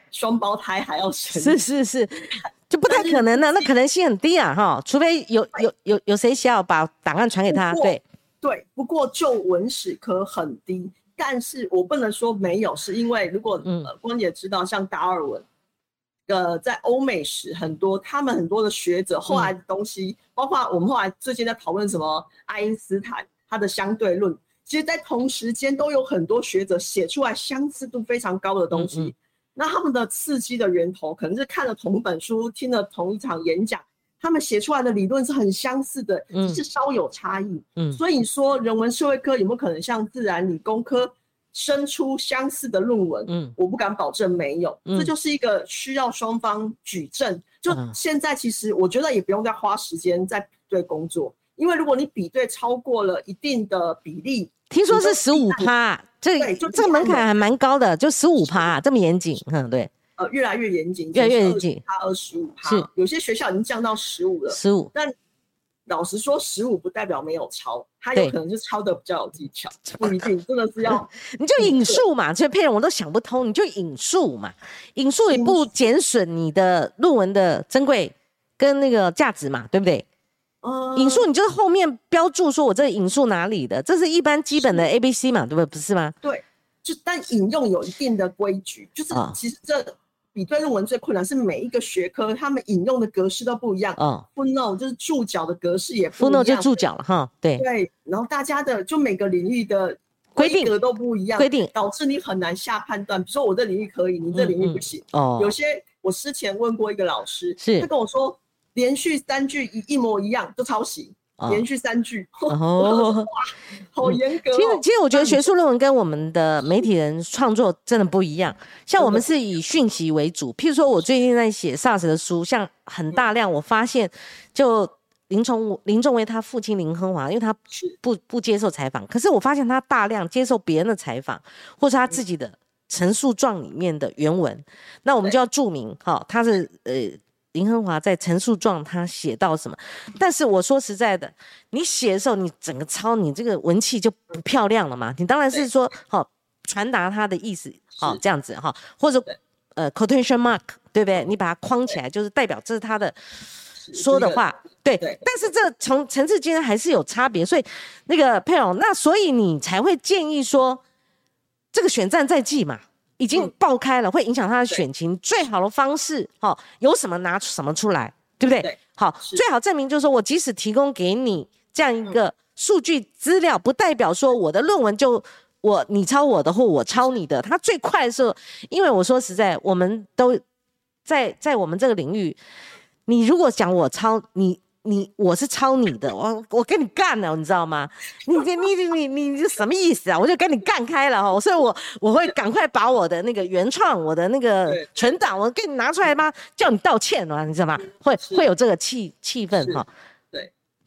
双胞胎还要神。是是是，就不太可能的，那可能性很低啊哈。除非有有有有谁想要把档案传给他，对对。不过就文史科很低。但是我不能说没有，是因为如果呃光姐知道，像达尔文，呃，在欧美时很多，他们很多的学者后来的东西，包括我们后来最近在讨论什么爱因斯坦他的相对论，其实在同时间都有很多学者写出来相似度非常高的东西。那他们的刺激的源头可能是看了同本书，听了同一场演讲，他们写出来的理论是很相似的，只是稍有差异。嗯，所以说人文社会科有没有可能像自然理工科？生出相似的论文，嗯，我不敢保证没有，这就是一个需要双方举证。就现在，其实我觉得也不用再花时间在比对工作，因为如果你比对超过了一定的比例，听说是十五趴，这这个门槛还蛮高的，就十五趴这么严谨，嗯，对，呃，越来越严谨，越来越严谨，他二十五趴，是有些学校已经降到十五了，十五，但。老实说，十五不代表没有抄，他有可能是抄的比较有技巧，不一定，真的是要 你就引述嘛，这骗人我都想不通，你就引述嘛，引述也不减损你的论文的珍贵跟那个价值嘛，对不对？引述你就是后面标注说我这引述哪里的，这是一般基本的 A B C 嘛，对不对？不是吗？对，就但引用有一定的规矩，就是其实这。比对论文最困难是每一个学科，他们引用的格式都不一样。嗯，footnote 就是注脚的格式也不一样。footnote 就注脚了哈，对。对，然后大家的就每个领域的规格都不一样，规定导致你很难下判断。比如说我这领域可以，你这领域不行。哦。有些我之前问过一个老师，是他跟我说，连续三句一一模一样就抄袭。连续三句，哦，好严格。其实，其实我觉得学术论文跟我们的媒体人创作真的不一样。像我们是以讯息为主，譬如说我最近在写 SARS 的书，像很大量，我发现就林崇林仲威他父亲林亨华，因为他不不接受采访，可是我发现他大量接受别人的采访，或是他自己的陈述状里面的原文，那我们就要注明，哈，他是呃。林亨华在陈述状他写到什么？但是我说实在的，你写的时候，你整个抄，你这个文气就不漂亮了嘛。你当然是说，好传达他的意思，好这样子哈，或者呃 quotation mark，对不对？你把它框起来，就是代表这是他的说的话，对。但是这从层次间还是有差别，所以那个佩蓉，那所以你才会建议说，这个选战在即嘛。已经爆开了，会影响他的选情。最好的方式，哈，有什么拿出什么出来，对不对？好，最好证明就是说我即使提供给你这样一个数据资料，不代表说我的论文就我你抄我的或我抄你的。他最快的时候，因为我说实在，我们都在在我们这个领域，你如果讲我抄你。你我是抄你的，我我跟你干了，你知道吗？你你你你你你什么意思啊？我就跟你干开了哈，所以我我会赶快把我的那个原创，我的那个存档，我给你拿出来吗？叫你道歉啊，你知道吗？会会有这个气气氛哈。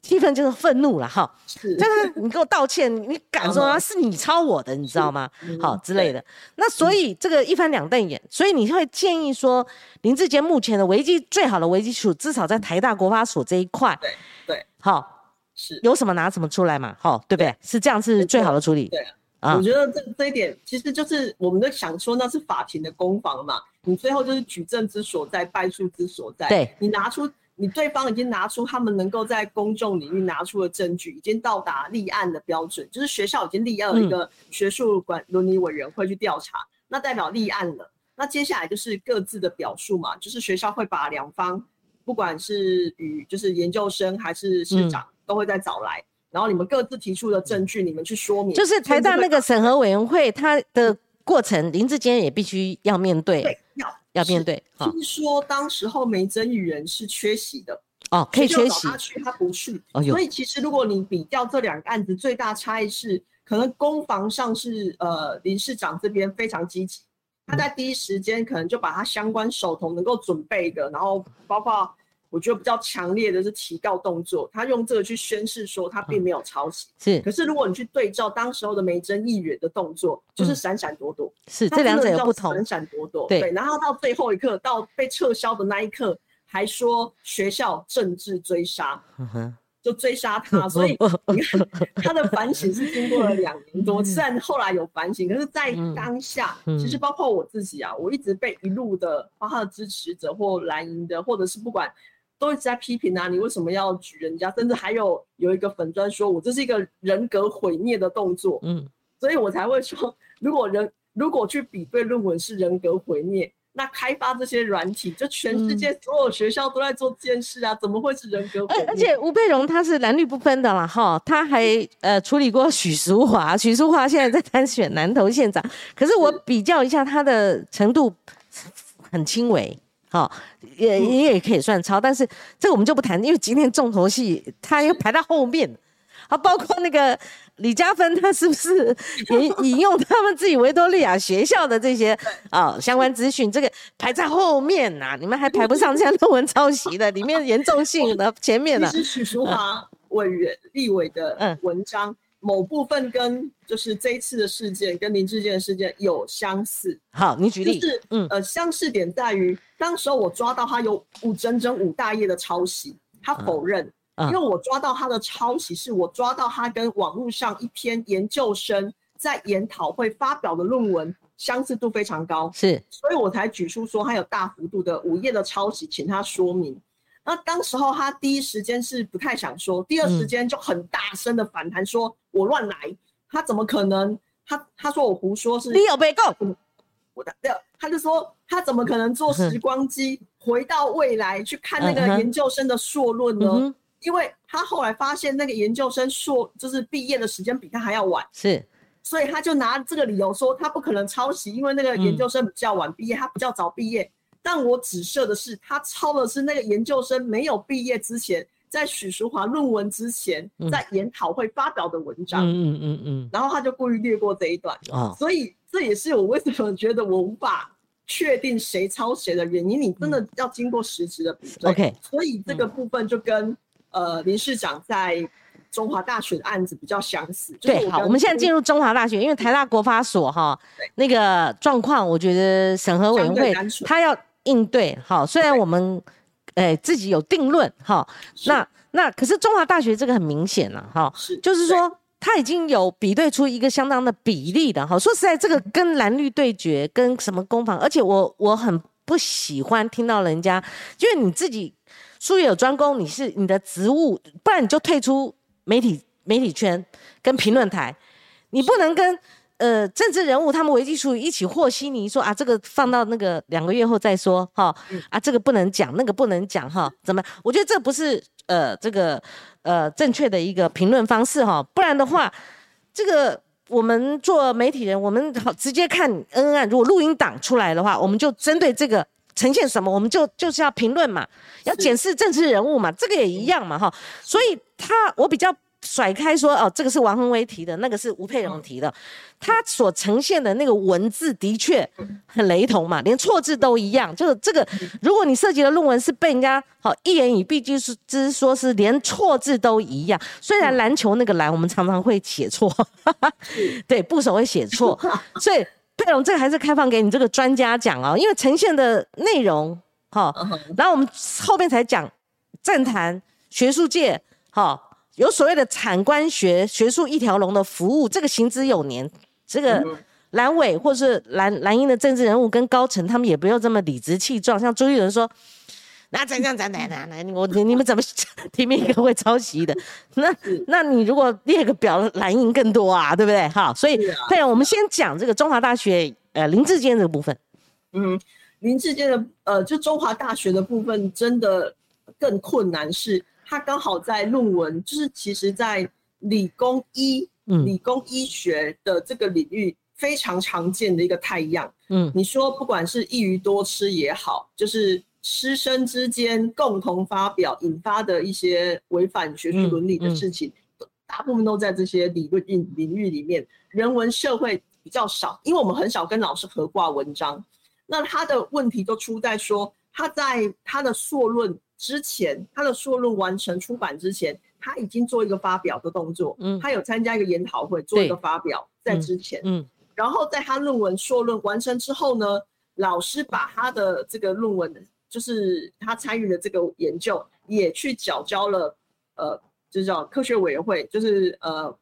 对，气氛就是愤怒了哈，是，就是你给我道歉，你敢说啊是你抄我的，你知道吗？好之类的。那所以这个一翻两瞪眼，所以你会建议说，林志坚目前的危机最好的危机处，至少在台大国发所这一块，对对，好是。有什么拿什么出来嘛，好对不对？是这样是最好的处理。对啊，我觉得这这一点其实就是我们在想说，那是法庭的攻防嘛，你最后就是举证之所在，败诉之所在，对。你拿出。你对方已经拿出他们能够在公众领域拿出的证据，已经到达立案的标准，就是学校已经立案了一个学术管伦理委员会去调查，那代表立案了。那接下来就是各自的表述嘛，就是学校会把两方，不管是与就是研究生还是市长，都会再找来，然后你们各自提出的证据，你们去说明。就是台大那个审核委员会，它的过程，林志坚也必须要面对。对，要。要面对。听说当时候梅珍议员是缺席的哦，可以缺席。他去，他不去。所以其实如果你比较这两个案子，最大差异是，可能攻防上是呃林市长这边非常积极，他在第一时间可能就把他相关手头能够准备的，然后包括。我觉得比较强烈的是提告动作，他用这个去宣示说他并没有抄袭。是，可是如果你去对照当时候的梅珍议员的动作，就是闪闪躲躲。是，这两者有不同。闪闪躲躲。对。然后到最后一刻，到被撤销的那一刻，还说学校政治追杀，就追杀他。所以你看 他的反省是经过了两年多，虽然后来有反省，可是，在当下，其实包括我自己啊，我一直被一路的包括支持者或蓝营的，或者是不管。都一直在批评啊，你为什么要举人家？甚至还有有一个粉砖说我这是一个人格毁灭的动作，嗯，所以我才会说，如果人如果去比对论文是人格毁灭，那开发这些软体，就全世界所有学校都在做这件事啊，怎么会是人格毁灭？而且吴佩荣他是蓝绿不分的啦哈，他还呃处理过许淑华，许淑华现在在参选南投县长，可是我比较一下他的程度很轻微。好，也也也可以算抄，但是这个我们就不谈，因为今天重头戏他又排到后面。啊，包括那个李嘉芬，他是不是引引用他们自己维多利亚学校的这些啊相关资讯？这个排在后面呐，你们还排不上这样论文抄袭的，里面严重性的前面的。是许淑华委员立委的文章。某部分跟就是这一次的事件跟林志健的事件有相似。好，你举例。就是嗯呃，相似点在于，当时候我抓到他有五整整五大页的抄袭，他否认，因为我抓到他的抄袭是我抓到他跟网络上一篇研究生在研讨会发表的论文相似度非常高，是，所以我才举出说他有大幅度的五页的抄袭，请他说明。那当时候他第一时间是不太想说，第二时间就很大声的反弹，说我乱来，他怎么可能？他他说我胡说，是你有被告？我的对，他就说他怎么可能坐时 光机回到未来去看那个研究生的硕论呢？因为他后来发现那个研究生硕就是毕业的时间比他还要晚，是，所以他就拿这个理由说他不可能抄袭，因为那个研究生比较晚毕业，他比较早毕业。但我指涉的是，他抄的是那个研究生没有毕业之前，在许淑华论文之前，在研讨会发表的文章。嗯嗯嗯。然后他就故意略过这一段。啊。所以这也是我为什么觉得我无法确定谁抄谁的原因。你真的要经过实质的比对。OK。所以这个部分就跟呃林市长在中华大学的案子比较相似。对，好，我们现在进入中华大学，因为台大国法所哈那个状况，我觉得审核委员会他要。应对好，虽然我们诶自己有定论哈，那那可是中华大学这个很明显了哈，就是说他已经有比对出一个相当的比例的哈。说实在，这个跟蓝绿对决，跟什么攻防，而且我我很不喜欢听到人家，因为你自己术业有专攻，你是你的职务，不然你就退出媒体媒体圈跟评论台，你不能跟。呃，政治人物他们危机处理一起和稀泥，说啊，这个放到那个两个月后再说哈，啊，这个不能讲，那个不能讲哈，怎么？我觉得这不是呃这个呃正确的一个评论方式哈，不然的话，这个我们做媒体人，我们好直接看恩恩案，如果录音档出来的话，我们就针对这个呈现什么，我们就就是要评论嘛，要检视政治人物嘛，这个也一样嘛哈，所以他我比较甩开说哦，这个是王宏威提的，那个是吴佩荣提的，他所呈现的那个文字的确很雷同嘛，连错字都一样。就是这个，如果你涉及的论文是被人家好一言以蔽之，之说是连错字都一样。虽然篮球那个篮我们常常会写错，对部首会写错，所以佩荣这个还是开放给你这个专家讲哦，因为呈现的内容哈，然后我们后面才讲政坛学术界哈。有所谓的产官学学术一条龙的服务，这个行之有年。这个蓝委或是蓝蓝营的政治人物跟高层，他们也不用这么理直气壮。像朱立伦说：“那怎样怎样怎样，我你们怎么提名一个会抄袭的？那那你如果列个表，蓝营更多啊，对不对？好，所以对，我们先讲这个中华大学呃林志坚这个部分。嗯，林志坚的呃，就中华大学的部分，真的更困难是。他刚好在论文，就是其实，在理工医、理工医学的这个领域非常常见的一个太阳。嗯，你说不管是一鱼多吃也好，就是师生之间共同发表引发的一些违反学术伦理的事情，大部分都在这些理论领领域里面。人文社会比较少，因为我们很少跟老师合挂文章。那他的问题都出在说，他在他的硕论。之前他的硕论完成出版之前，他已经做一个发表的动作。嗯，他有参加一个研讨会，做一个发表在之前。嗯，然后在他论文硕论完成之后呢，老师把他的这个论文，就是他参与的这个研究，也去缴交了，呃，就叫科学委员会，就是呃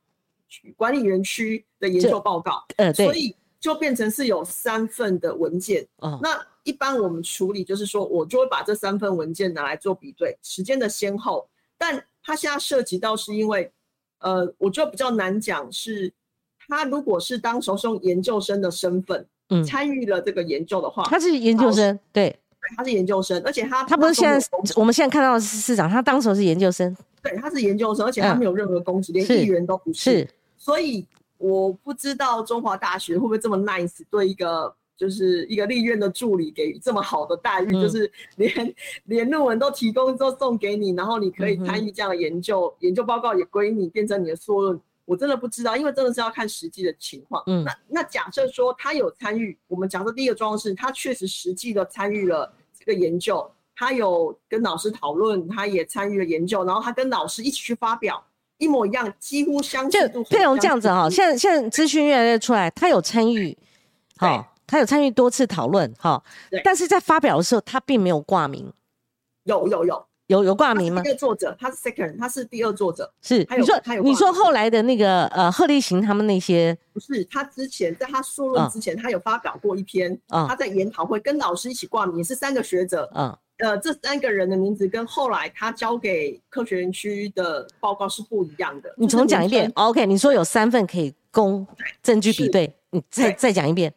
管理园区的研究报告。呃，对。所以就变成是有三份的文件。哦，那。一般我们处理就是说，我就会把这三份文件拿来做比对，时间的先后。但他现在涉及到是因为，呃，我觉得比较难讲是，他如果是当时用研究生的身份，嗯，参与了这个研究的话，他是研究生，对，他是研究生，而且他他不是现在我们现在看到的是市长，他当时是研究生，对，他是研究生，而且他没有任何公职，连议员都不是，所以我不知道中华大学会不会这么 nice 对一个。就是一个立院的助理给这么好的待遇，就是连连论文都提供都送给你，然后你可以参与这样的研究，研究报告也归你，变成你的硕论。我真的不知道，因为真的是要看实际的情况。嗯，那那假设说他有参与，我们假设第一个状况是他确实实际的参与了这个研究，他有跟老师讨论，他也参与了研究，然后他跟老师一起去发表，一模一样，几乎相似度。佩蓉这样子哈，现在现在资讯越来越出来，他有参与，好。他有参与多次讨论，哈，但是在发表的时候，他并没有挂名。有有有有有挂名吗？第二作者，他是 second，他是第二作者。是，你说你说后来的那个呃贺立行他们那些，不是他之前在他硕论之前，他有发表过一篇，他在研讨会跟老师一起挂名，也是三个学者。嗯，呃，这三个人的名字跟后来他交给科学园区的报告是不一样的。你重讲一遍，OK？你说有三份可以供证据比对，你再再讲一遍。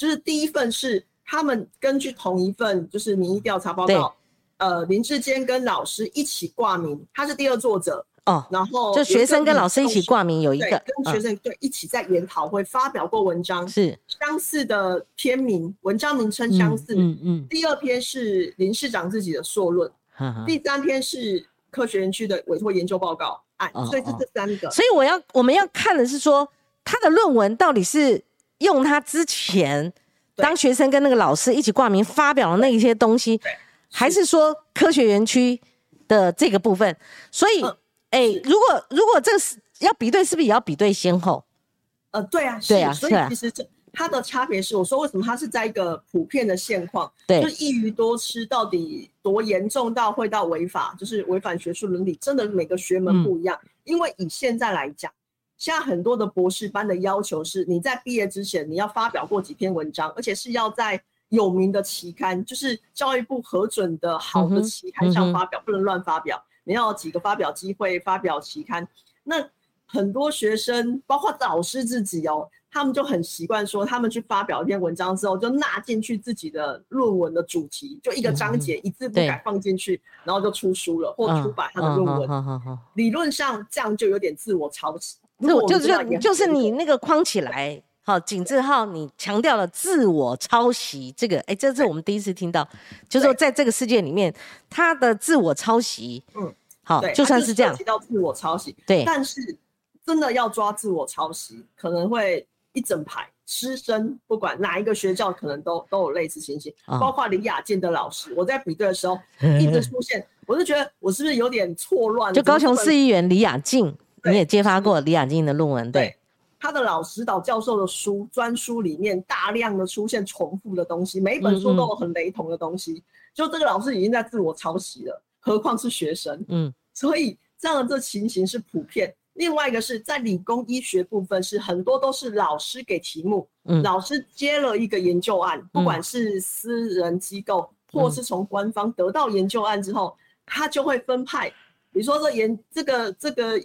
就是第一份是他们根据同一份就是民意调查报告，呃，林志坚跟老师一起挂名，他是第二作者哦，然后就学生跟老师一起挂名有一个，跟学生对一起在研讨会发表过文章，是相似的篇名，文章名称相似，嗯嗯，第二篇是林市长自己的硕论，第三篇是科学园区的委托研究报告，哎，所以是这三个，所以我要我们要看的是说他的论文到底是。用他之前当学生跟那个老师一起挂名发表的那一些东西，还是说科学园区的这个部分？所以，哎，如果如果这个是要比对，是不是也要比对先后？呃，对啊，对啊，所以其实这它的差别是，我说为什么它是在一个普遍的现况，对就是一鱼多吃到底多严重到会到违法，就是违反学术伦理，真的每个学门不一样。因为以现在来讲。现在很多的博士班的要求是，你在毕业之前你要发表过几篇文章，而且是要在有名的期刊，就是教育部核准的好的期刊上发表，不能乱发表。你要几个发表机会，发表期刊。那很多学生，包括老师自己哦，他们就很习惯说，他们去发表一篇文章之后，就纳进去自己的论文的主题，就一个章节一字不改放进去，然后就出书了或出版他的论文。理论上这样就有点自我抄袭。就就是就是你那个框起来，好，景志浩，你强调了自我抄袭这个，哎，这是我们第一次听到，就是说在这个世界里面，他的自我抄袭，嗯，好，就算是这样，提到自我抄袭，对，但是真的要抓自我抄袭，可能会一整排师生，不管哪一个学校，可能都都有类似情形，包括李雅健的老师，我在比对的时候 一直出现，我就觉得我是不是有点错乱？就高雄市议员李雅静，你也揭发过李雅静的论文，对。他的老师导教授的书专书里面大量的出现重复的东西，每一本书都有很雷同的东西，就这个老师已经在自我抄袭了，何况是学生。嗯，所以这样的这情形是普遍。另外一个是在理工医学部分，是很多都是老师给题目，老师接了一个研究案，不管是私人机构或是从官方得到研究案之后，他就会分派，比如说这研这个这个。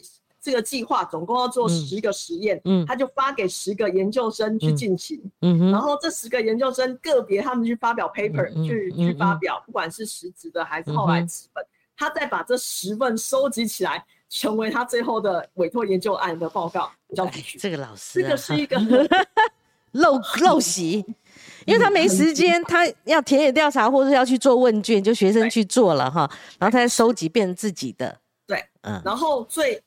这个计划总共要做十个实验，嗯，他就发给十个研究生去进行，嗯然后这十个研究生个别他们去发表 paper，去去发表，不管是实质的还是后来纸本，他再把这十份收集起来，成为他最后的委托研究案的报告交出去。这个老师，这个是一个陋陋习，因为他没时间，他要田野调查或者要去做问卷，就学生去做了哈，然后他收集变成自己的，对，嗯，然后最。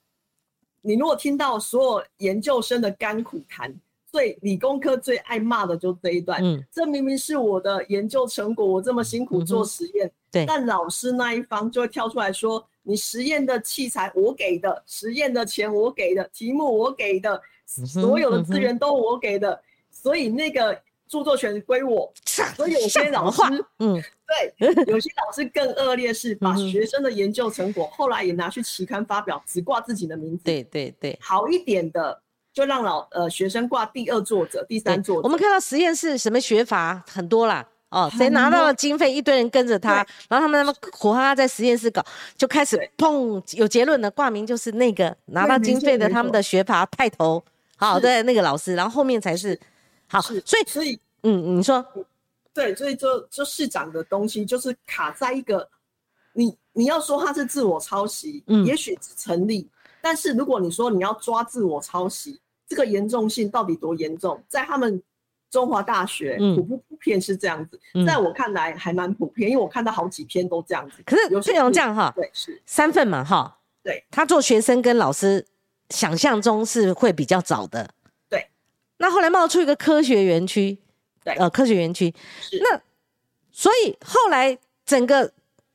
你如果听到所有研究生的甘苦谈，最理工科最爱骂的就这一段。嗯，这明明是我的研究成果，我这么辛苦做实验，对，但老师那一方就会跳出来说，你实验的器材我给的，实验的钱我给的，题目我给的，所有的资源都我给的，所以那个。著作权归我，所以有些老师，嗯，对，有些老师更恶劣，是 把学生的研究成果后来也拿去期刊发表，只挂自己的名字。对对对，好一点的就让老呃学生挂第二作者、第三作者。我们看到实验室什么学法很多啦，哦，谁拿到了经费，一堆人跟着他，然后他们那么苦哈哈在实验室搞，就开始砰有结论的挂名就是那个拿到经费的他们的学法派头，好的那个老师，然后后面才是。好，所以所以嗯，你说，对，所以就就市长的东西就是卡在一个，你你要说他是自我抄袭，嗯，也许成立，但是如果你说你要抓自我抄袭，这个严重性到底多严重？在他们中华大学普不普遍是这样子？在我看来还蛮普遍，因为我看到好几篇都这样子。可是有些人这样哈，对，是三份嘛哈，对，他做学生跟老师想象中是会比较早的。对那后来冒出一个科学园区，对，呃，科学园区，那所以后来整个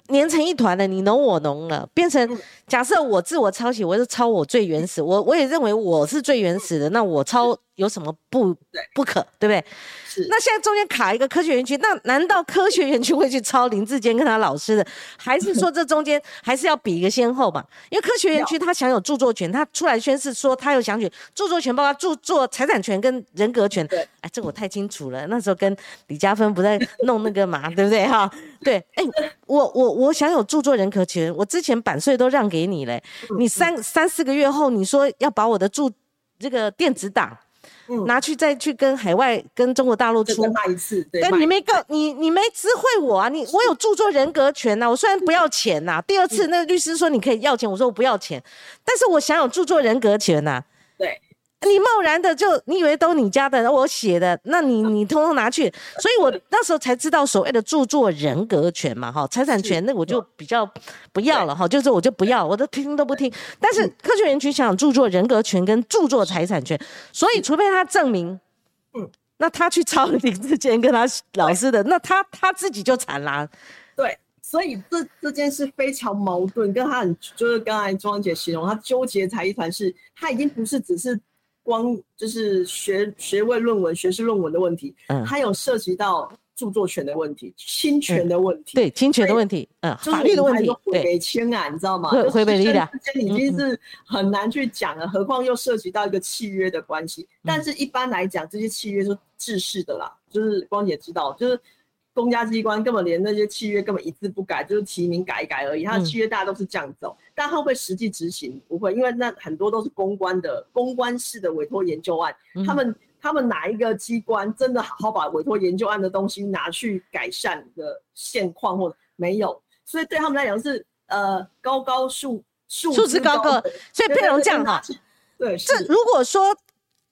粘成一团了，你侬我侬了，变成假设我自我抄袭，我是抄我最原始，我我也认为我是最原始的，那我抄。有什么不不可，对不对？是。那现在中间卡一个科学园区，那难道科学园区会去抄林志坚跟他老师的，还是说这中间还是要比一个先后嘛？因为科学园区他享有著作权，他出来宣誓说他有享取著作权，包括著作财产权跟人格权。对。哎，这我太清楚了。那时候跟李嘉芬不在弄那个嘛，对不对哈？对。哎，我我我享有著作人格权，我之前版税都让给你嘞，你三三四个月后你说要把我的著这个电子档。拿去再去跟海外、跟中国大陆出卖一次，对，但你没告你，你没知会我啊！你我有著作人格权呐，我虽然不要钱呐。第二次那个律师说你可以要钱，我说我不要钱，但是我享有著作人格权呐。对。你贸然的就你以为都你家的，我写的，那你 你通通拿去，所以我那时候才知道所谓的著作人格权嘛，哈，财产权那我就比较不要了哈，就是我就不要，我都听都不听。但是科学园区想著作人格权跟著作财产权，所以除非他证明，嗯，那他去抄林志坚跟他老师的，那他他自己就惨啦。对，所以这这件事非常矛盾，跟他很就是刚才庄姐形容他纠结才一团，是他已经不是只是。光就是学学位论文、学士论文的问题，嗯，它有涉及到著作权的问题、侵权的问题，对侵权的问题，嗯，法律的问题，对，签啊，你知道吗？回北的之间已经是很难去讲了，何况又涉及到一个契约的关系。但是一般来讲，这些契约是制式的啦，就是光姐知道，就是。公家机关根本连那些契约根本一字不改，就是提名改一改而已。他的契约大家都是这样走，但会不会实际执行？不会，因为那很多都是公关的公关式的委托研究案。他们他们哪一个机关真的好好把委托研究案的东西拿去改善的现况，或者没有？所以对他们来讲是呃高高数数数字高高。所以佩蓉这样哈，对，这如果说。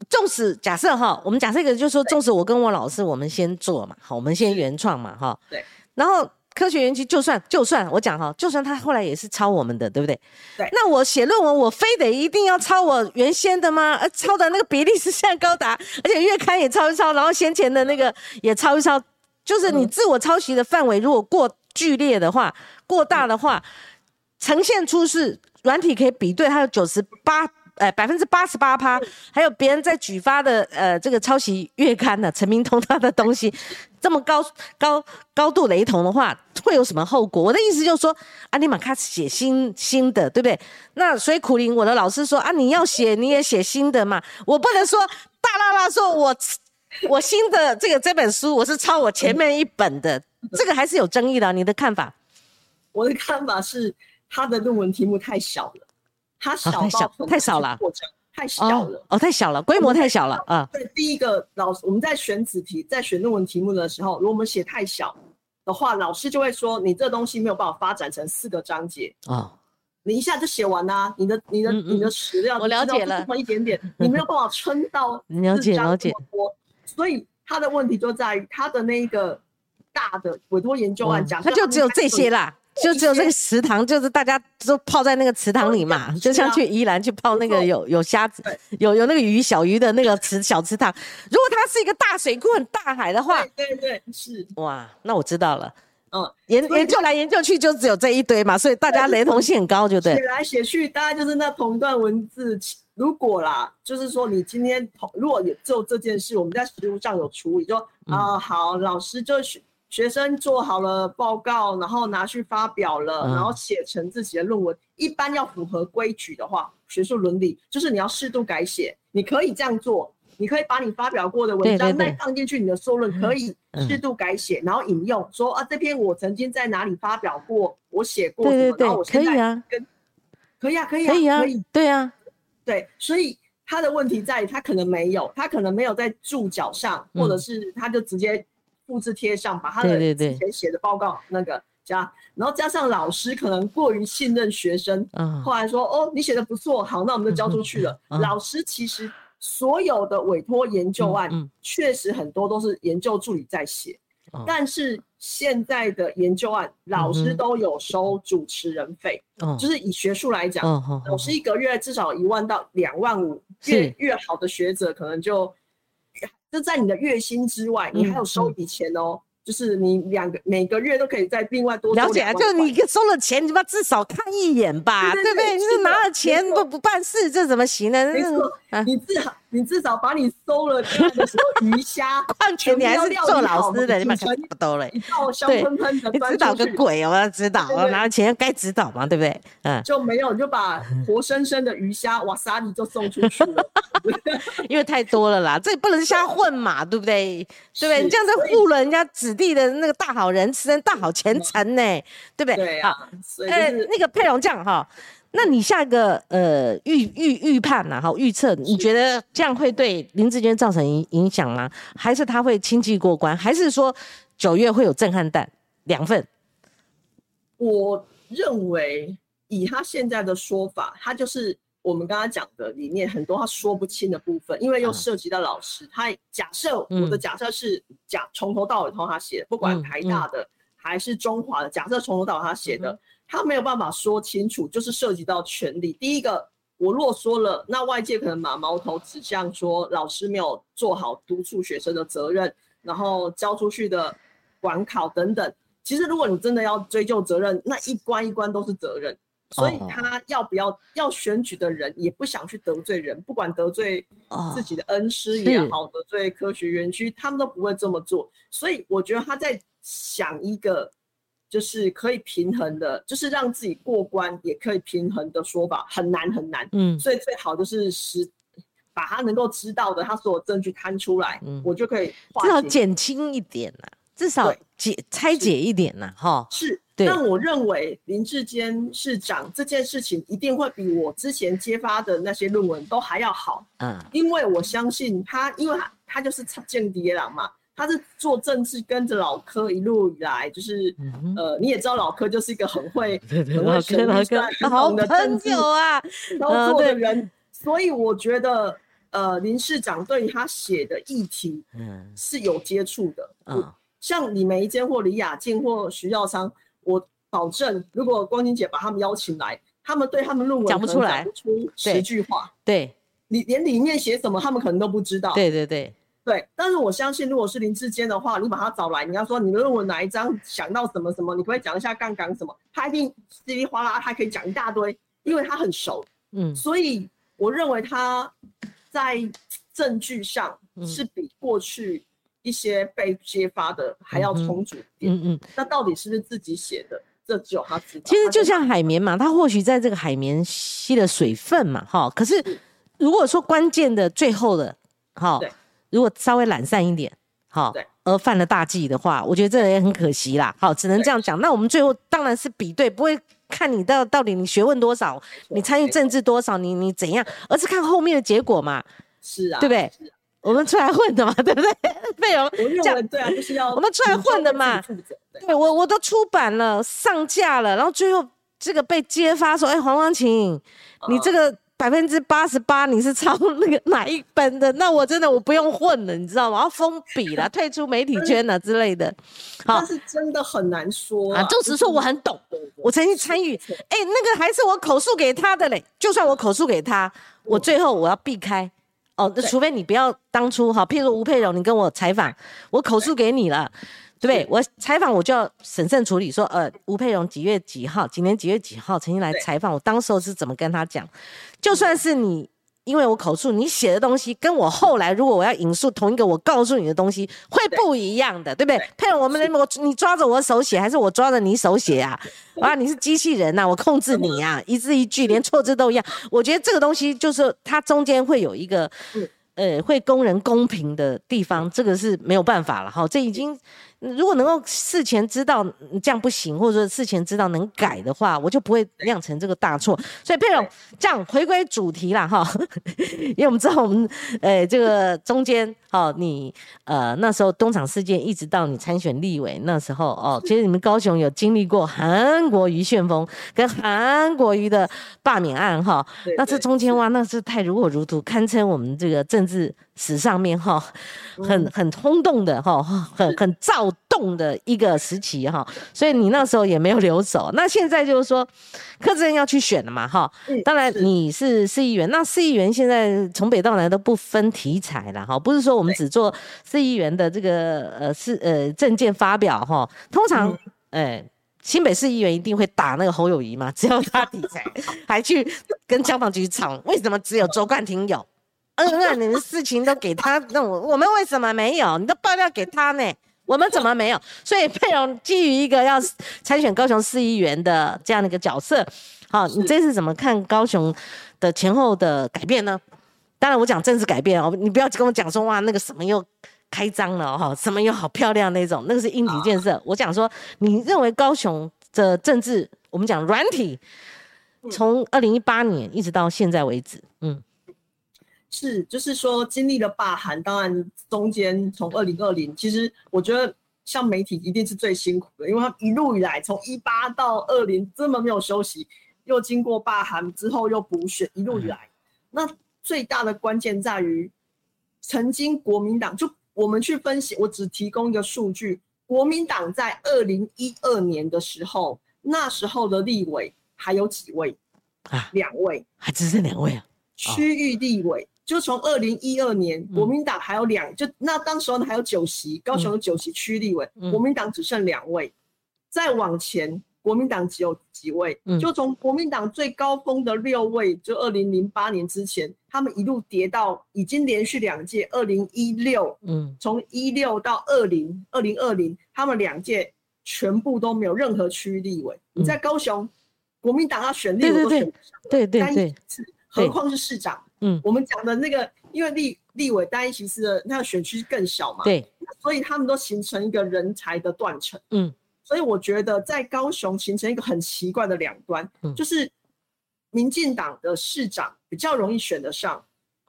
纵使假设哈，我们假设一个，就是说，纵使我跟我老师，我们先做嘛，好，我们先原创嘛，哈，对。然后科学园区就算就算我讲哈，就算他后来也是抄我们的，对不对？对。那我写论文，我非得一定要抄我原先的吗？呃，抄的那个比例是现在高达，而且月刊也抄一抄，然后先前的那个也抄一抄，就是你自我抄袭的范围如果过剧烈的话，过大的话，呈现出是软体可以比对，它有九十八。哎，百分之八十八趴，还有别人在举发的呃，这个抄袭月刊的陈明通他的东西，这么高高高度雷同的话，会有什么后果？我的意思就是说，啊，你马卡写新新的，对不对？那所以苦林，我的老师说啊，你要写你也写新的嘛，我不能说大啦啦说我 我新的这个这本书我是抄我前面一本的，这个还是有争议的。你的看法？我的看法是，他的论文题目太小了。它小到太少了，太小了哦，太小了，规模太小了啊。对，第一个老师我们在选子题，在选论文题目的时候，如果我们写太小的话，老师就会说你这东西没有办法发展成四个章节。啊，你一下就写完啦，你的你的你的史料我了解了，这么一点点，你没有办法撑到 了解了解。多，所以他的问题就在于他的那个大的委托研究案，假设他就只有这些啦。就只有这个池塘，就是大家都泡在那个池塘里嘛，就像去宜兰去泡那个有有虾子、有有那个鱼小鱼的那个池小池塘。如果它是一个大水库、很大海的话，对对是哇，那我知道了。嗯，研研究来研究去就只有这一堆嘛，所以大家雷同性很高，就对。写来写去，大家就是那同一段文字。如果啦，就是说你今天如果也就这件事，我们在实务上有处理，就啊好，老师就学。生做好了报告，然后拿去发表了，然后写成自己的论文。一般要符合规矩的话，学术伦理就是你要适度改写。你可以这样做，你可以把你发表过的文章再放进去你的硕论，可以适度改写，然后引用说啊，这篇我曾经在哪里发表过，我写过什么，然后我现在跟可以啊，可以啊，可以啊，可以，对啊，对，所以他的问题在于他可能没有，他可能没有在注脚上，或者是他就直接。复制贴上，把他的之前写的报告那个加，然后加上老师可能过于信任学生，后来说哦你写的不错，好那我们就交出去了。老师其实所有的委托研究案，确实很多都是研究助理在写，但是现在的研究案老师都有收主持人费，就是以学术来讲，老师一个月至少一万到两万五，越越好的学者可能就。就在你的月薪之外，你还有收一笔钱哦。就是你两个每个月都可以在另外多了解啊，就你收了钱，你妈至少看一眼吧，对不对？你是拿了钱不不办事，这怎么行呢？没错，你至少你至少把你收了这样的鱼虾，况且你还是做老师的，你把钱不兜嘞？对，你指导个鬼我要！指导，我拿了钱该指导嘛，对不对？嗯，就没有，你就把活生生的鱼虾瓦萨你就送出去了，因为太多了啦，这不能瞎混嘛，对不对？对不对？你这样子糊了人家子。弟的那个大好人吃人大好前程呢，对不对？对啊。呃，那个佩蓉酱哈，那你下一个呃预预预判呐，哈预测，你觉得这样会对林志坚造成影影响吗？还是他会轻骑过关？还是说九月会有震撼弹两份？我认为以他现在的说法，他就是。我们刚刚讲的里面很多他说不清的部分，因为又涉及到老师。他假设我的假设是假从头到尾都他写，不管台大的还是中华的，假设从头到尾他写的，他没有办法说清楚，就是涉及到权利。第一个，我若说了，那外界可能把矛头指向说老师没有做好督促学生的责任，然后交出去的管考等等。其实如果你真的要追究责任，那一关一关都是责任。所以他要不要要选举的人也不想去得罪人，不管得罪自己的恩师也好，得罪科学园区，他们都不会这么做。所以我觉得他在想一个就是可以平衡的，就是让自己过关也可以平衡的说法，很难很难。嗯，所以最好就是实把他能够知道的，他所有证据摊出来，嗯我就可以至少减轻一点呐，至少解拆解一点呐，哈。是。但我认为林志坚市长这件事情一定会比我之前揭发的那些论文都还要好，嗯，因为我相信他，因为他他就是间谍郎嘛，他是做政治跟着老柯一路以来，就是呃，你也知道老柯就是一个很会 很会选预算、好朋友啊，操作的人，所以我觉得呃林市长对他写的议题，嗯，是有接触的，嗯。像李梅坚或李雅静或徐耀昌，我保证，如果光晶姐把他们邀请来，他们对他们论文讲不出来，讲不出十句话。对，你连里面写什么，他们可能都不知道。对对对对，但是我相信，如果是林志坚的话，你把他找来，你要说你的论文哪一章想到什么什么，你可以讲一下杠杆什么，他一定稀里哗啦，他可以讲一大堆，因为他很熟。嗯，所以我认为他在证据上是比过去。一些被揭发的还要充足点，嗯嗯，那到底是不是自己写的？这只有他知道。其实就像海绵嘛，它或许在这个海绵吸了水分嘛，哈。可是如果说关键的最后的，哈，如果稍微懒散一点，好，而犯了大忌的话，我觉得这也很可惜啦。好，只能这样讲。那我们最后当然是比对，不会看你到到底你学问多少，你参与政治多少，你你怎样，而是看后面的结果嘛。是啊，对不对？我们出来混的嘛，对不对？费荣，我认为对啊，就是要我们出来混的嘛。对，我我都出版了，上架了，然后最后这个被揭发说，哎，黄光琴，你这个百分之八十八你是抄那个哪一本的？那我真的我不用混了，你知道吗？要封笔了，退出媒体圈了之类的。好，但是真的很难说啊。就只说我很懂，我曾经参与。哎，那个还是我口述给他的嘞。就算我口述给他，我最后我要避开。哦，那除非你不要当初哈，譬如吴佩荣，你跟我采访，我口述给你了，对不对？我采访我就要审慎处理，说呃，吴佩荣几月几号，几年几月几号曾经来采访，我当时候是怎么跟他讲，就算是你。因为我口述你写的东西，跟我后来如果我要引述同一个我告诉你的东西，会不一样的，对不对？配合我们的我，你抓着我手写，还是我抓着你手写啊？啊，你是机器人呐，我控制你啊，一字一句连错字都一样。我觉得这个东西就是它中间会有一个。呃，会供人公平的地方，这个是没有办法了哈。这已经如果能够事前知道这样不行，或者说事前知道能改的话，我就不会酿成这个大错。所以佩蓉，这样回归主题了哈，因为我们知道我们呃这个中间哦，你呃那时候东厂事件一直到你参选立委那时候哦，其实你们高雄有经历过韩国瑜旋风跟韩国瑜的罢免案哈，那这中间哇，那是太如火如荼，堪称我们这个政。治史上面哈，很很轰动的哈，很很躁动的一个时期哈，所以你那时候也没有留守。那现在就是说，柯志恩要去选了嘛哈，当然你是市议员，那市议员现在从北到南都不分题材了哈，不是说我们只做市议员的这个呃是呃政见发表哈，通常哎新北市议员一定会打那个侯友谊嘛，只要他题材，还去跟消防局吵，为什么只有周冠廷有？嗯那，你的事情都给他，那我我们为什么没有？你都爆料给他呢？我们怎么没有？所以佩蓉基于一个要参选高雄市议员的这样的一个角色，好，你这次怎么看高雄的前后的改变呢？当然，我讲政治改变哦，你不要跟我讲说哇那个什么又开张了哈，什么又好漂亮那种，那个是硬体建设。我讲说，你认为高雄的政治，我们讲软体，从二零一八年一直到现在为止，嗯。是，就是说经历了罢韩，当然中间从二零二零，其实我觉得像媒体一定是最辛苦的，因为他一路以来从一八到二零这么没有休息，又经过罢韩之后又补选，一路以来，那最大的关键在于，曾经国民党就我们去分析，我只提供一个数据，国民党在二零一二年的时候，那时候的立委还有几位啊？两位，还只剩两位啊？区域立委。就从二零一二年，国民党还有两，就那当时候呢还有九席，高雄有九席区立委，国民党只剩两位。再往前，国民党只有几位？就从国民党最高峰的六位，就二零零八年之前，他们一路跌到已经连续两届，二零一六，嗯，从一六到二零二零二零，他们两届全部都没有任何区域立委。你在高雄，国民党要选立委都选不上，对对对，何况是市长。嗯，我们讲的那个，因为立立委单一席次的那个选区更小嘛，对，所以他们都形成一个人才的断层。嗯，所以我觉得在高雄形成一个很奇怪的两端，就是民进党的市长比较容易选得上，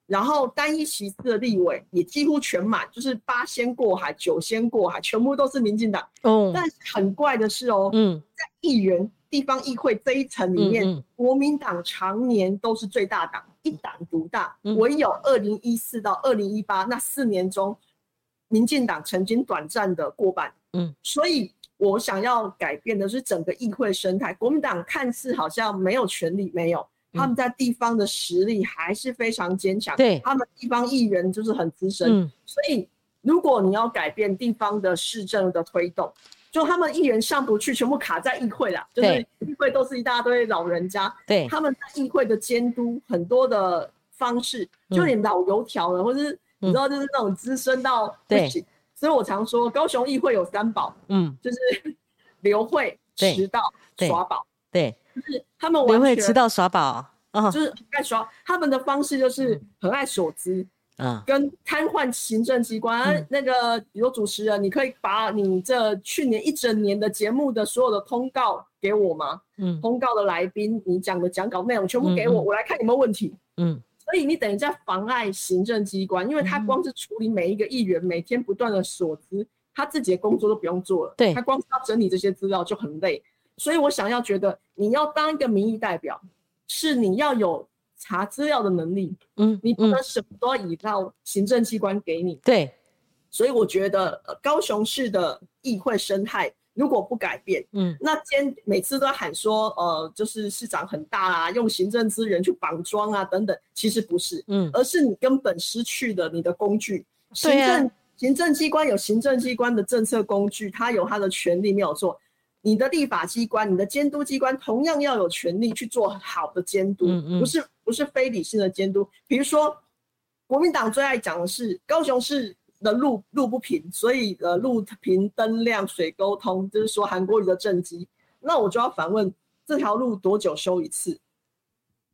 然后单一席次的立委也几乎全满，就是八仙过海、九仙过海，全部都是民进党。哦，但很怪的是哦，嗯，在议员、地方议会这一层里面，国民党常年都是最大党。一党独大，唯有二零一四到二零一八那四年中，民进党曾经短暂的过半，嗯，所以我想要改变的是整个议会生态。国民党看似好像没有权力，没有，他们在地方的实力还是非常坚强，对，他们地方议员就是很资深，所以如果你要改变地方的市政的推动。就他们议员上不去，全部卡在议会啦。就是议会都是一大堆老人家。对，他们在议会的监督很多的方式，就连老油条了，或者是你知道，就是那种资深到不行。所以我常说，高雄议会有三宝，嗯，就是留会、迟到、耍宝。对，就是他们留会、迟到、耍宝，就是很爱耍。他们的方式就是很爱所资。跟瘫痪行政机关那个，比如主持人，你可以把你这去年一整年的节目的所有的通告给我吗？嗯，通告的来宾，你讲的讲稿内容全部给我，我来看有没有问题。嗯，所以你等于在妨碍行政机关，因为他光是处理每一个议员每天不断的所资，他自己的工作都不用做了。对，他光是要整理这些资料就很累。所以我想要觉得，你要当一个民意代表，是你要有。查资料的能力，嗯，你不能什么都要依靠行政机关给你。对，所以我觉得高雄市的议会生态如果不改变，嗯，那今每次都喊说，呃，就是市长很大啊，用行政资源去绑桩啊等等，其实不是，嗯，而是你根本失去了你的工具。行政行政机关有行政机关的政策工具，它有它的权利没有错。你的立法机关、你的监督机关同样要有权利去做好的监督，不是不是非理性的监督。比如说，国民党最爱讲的是高雄市的路路不平，所以呃路平灯亮水沟通，就是说韩国瑜的政绩。那我就要反问：这条路多久修一次？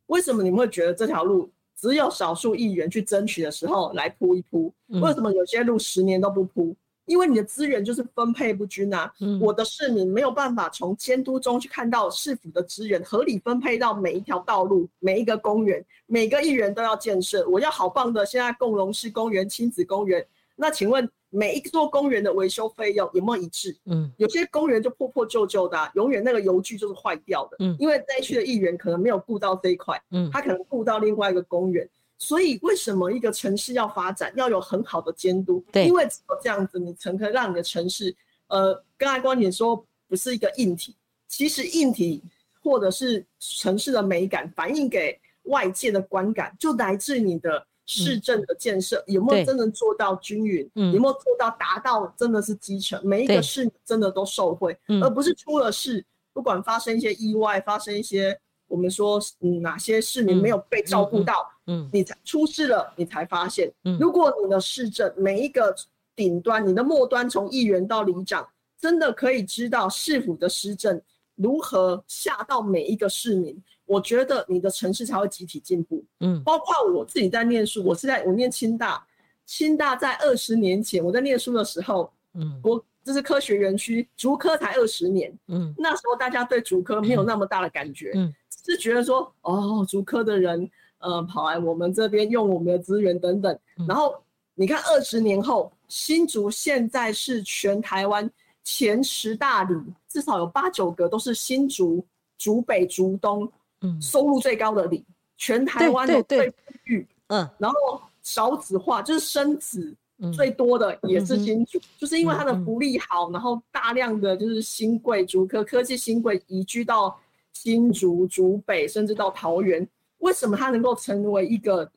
为什么你们会觉得这条路只有少数议员去争取的时候来铺一铺？为什么有些路十年都不铺？因为你的资源就是分配不均啊，我的市民没有办法从监督中去看到市府的资源合理分配到每一条道路、每一个公园、每个议员都要建设。我要好棒的，现在共荣式公园、亲子公园。那请问每一座公园的维修费用有没有一致？嗯，有些公园就破破旧旧的，永远那个油具就是坏掉的。嗯，因为那一区的议员可能没有顾到这一块，嗯，他可能顾到另外一个公园。所以，为什么一个城市要发展，要有很好的监督？对，因为只有这样子，你才可以让你的城市，呃，刚才光姐说不是一个硬体，其实硬体或者是城市的美感，反映给外界的观感，就来自你的市政的建设有没有真的做到均匀，有没有做到达到真的是基层，每一个市真的都受惠，而不是出了事，不管发生一些意外，发生一些。我们说，嗯，哪些市民没有被照顾到？嗯，你才出事了，你才发现。嗯，如果你的市政每一个顶端，你的末端从议员到里长，真的可以知道市府的施政如何下到每一个市民，我觉得你的城市才会集体进步。嗯，包括我自己在念书，我是在我念清大，清大在二十年前我在念书的时候，嗯，我这是科学园区，竹科才二十年，嗯，那时候大家对竹科没有那么大的感觉，嗯。是觉得说，哦，竹科的人，呃，跑来我们这边用我们的资源等等。然后你看，二十年后，新竹现在是全台湾前十大里，至少有八九个都是新竹、竹北、竹东，嗯，收入最高的里，全台湾的最富裕，嗯，然后少子化就是生子最多的也是新竹，就是因为它的福利好，然后大量的就是新贵竹科科技新贵移居到。新竹、竹北，甚至到桃园，为什么它能够成为一个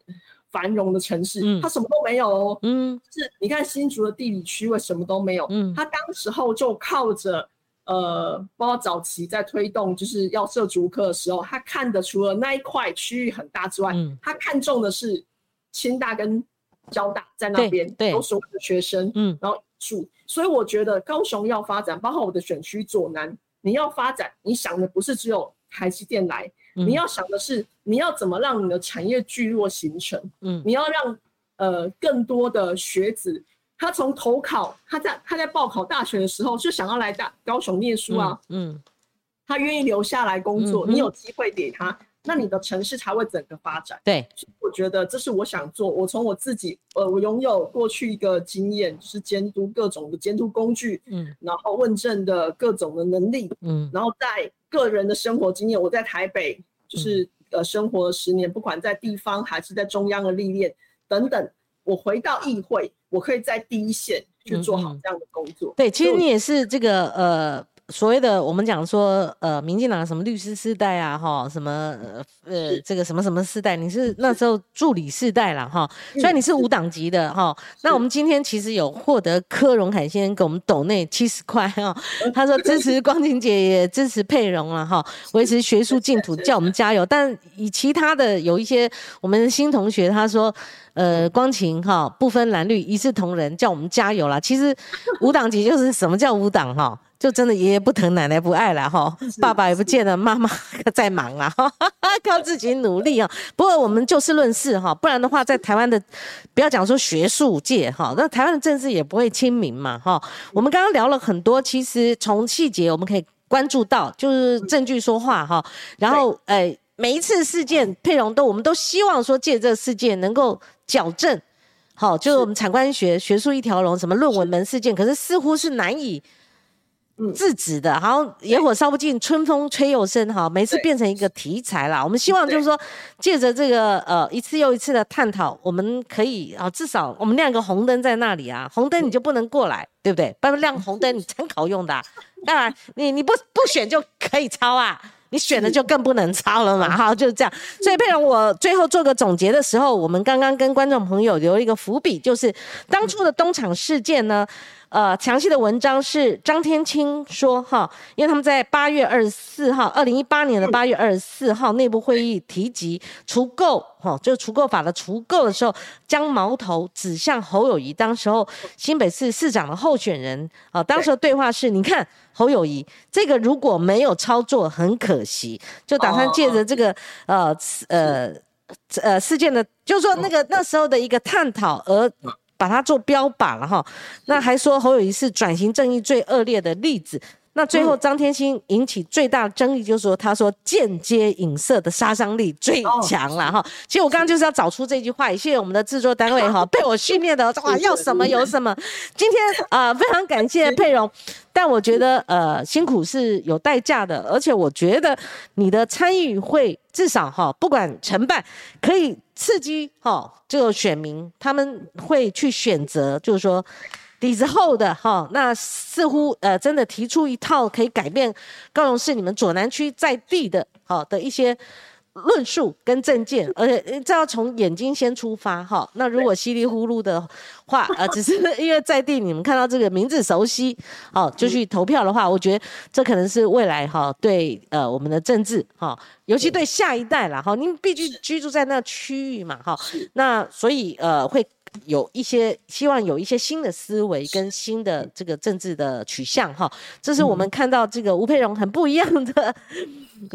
繁荣的城市？嗯，它什么都没有哦。嗯，是你看新竹的地理区位什么都没有。嗯，它当时候就靠着呃，包括早期在推动就是要设竹科的时候，他看的除了那一块区域很大之外，嗯，他看中的是清大跟交大在那边有所谓的学生，嗯，然后住。所以我觉得高雄要发展，包括我的选区左南。你要发展，你想的不是只有台积电来，你要想的是你要怎么让你的产业聚落形成。嗯，你要让呃更多的学子，他从投考，他在他在报考大学的时候就想要来大高雄念书啊。嗯，他愿意留下来工作，你有机会给他。那你的城市才会整个发展。对，我觉得这是我想做。我从我自己，呃，我拥有过去一个经验，是监督各种的监督工具，嗯，然后问政的各种的能力，嗯，然后在个人的生活经验，我在台北就是呃生活了十年，不管在地方还是在中央的历练等等，我回到议会，我可以在第一线去做好这样的工作。对，其实你也是这个呃。所谓的我们讲说，呃，民进党什么律师世代啊，哈，什么呃，这个什么什么世代，你是那时候助理世代了哈。虽然你是无党籍的哈，那我们今天其实有获得柯荣凯先生给我们抖内七十块哈，他说支持光 晴姐也支持佩荣了哈，维持学术净 土，叫我们加油。但以其他的有一些我们新同学他说，呃，光晴哈不分蓝绿一视同仁，叫我们加油啦。其实无党籍就是什么叫无党哈？就真的爷爷不疼奶奶不爱了哈，爸爸也不见了，妈妈 在忙了哈，靠自己努力啊。不过我们就事论事哈，不然的话，在台湾的不要讲说学术界哈，那台湾的政治也不会亲民嘛哈。我们刚刚聊了很多，其实从细节我们可以关注到，就是证据说话哈。然后诶，每一次事件佩蓉都，我们都希望说借这个事件能够矫正，好，就是我们产官学学术一条龙，什么论文门事件，可是似乎是难以。制止的，好像野火烧不尽，春风吹又生，哈，每次变成一个题材啦。我们希望就是说，借着这个呃一次又一次的探讨，我们可以啊，至少我们亮个红灯在那里啊，红灯你就不能过来，对不对？不然亮红灯你参考用的，当然你你不不选就可以抄啊，你选的就更不能抄了嘛，哈，就是这样。所以佩蓉，我最后做个总结的时候，我们刚刚跟观众朋友留一个伏笔，就是当初的东厂事件呢。呃，详细的文章是张天青说哈，因为他们在八月二十四号，二零一八年的八月二十四号内部会议提及除垢哈，就是除垢法的除垢的时候，将矛头指向侯友谊，当时候新北市市长的候选人啊，当时的对话是，你看侯友谊这个如果没有操作，很可惜，就打算借着这个呃呃呃事件的，就是说那个那时候的一个探讨而。把它做标靶了哈，那还说侯友谊是转型正义最恶劣的例子。那最后张天心引起最大的争议，就是说他说间接影射的杀伤力最强了哈。其实我刚刚就是要找出这句话，也谢谢我们的制作单位 哈，被我训练的 哇，要什么有什么。今天啊，非常感谢佩蓉，但我觉得呃辛苦是有代价的，而且我觉得你的参与会至少哈，不管成败，可以。刺激哈，这个选民他们会去选择，就是说底子厚的哈，那似乎呃真的提出一套可以改变高雄市你们左南区在地的哈的一些。论述跟证件，而且这要从眼睛先出发哈。那如果稀里糊涂的话，呃，只是因为在地你们看到这个名字熟悉，哦，就去投票的话，我觉得这可能是未来哈对呃我们的政治哈，尤其对下一代啦哈，您必须居住在那区域嘛哈，那所以呃会有一些希望有一些新的思维跟新的这个政治的取向哈，这是我们看到这个吴佩荣很不一样的。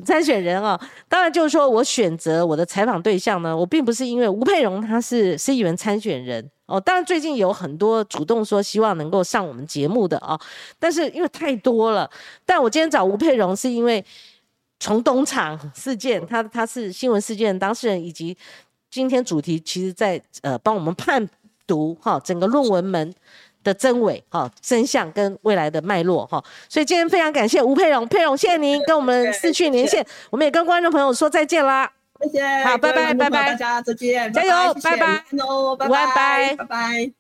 参选人啊，当然就是说我选择我的采访对象呢，我并不是因为吴佩荣他是市议员参选人哦。当然最近有很多主动说希望能够上我们节目的啊，但是因为太多了。但我今天找吴佩荣是因为从东厂事件，他他是新闻事件当事人，以及今天主题其实在呃帮我们判读哈整个论文门。的真伪哈真相跟未来的脉络哈，所以今天非常感谢吴佩荣，佩荣谢谢您跟我们四去连线，我们也跟观众朋友说再见啦，谢谢，好，拜拜拜拜，大家再见，加油，拜拜，拜拜，拜拜。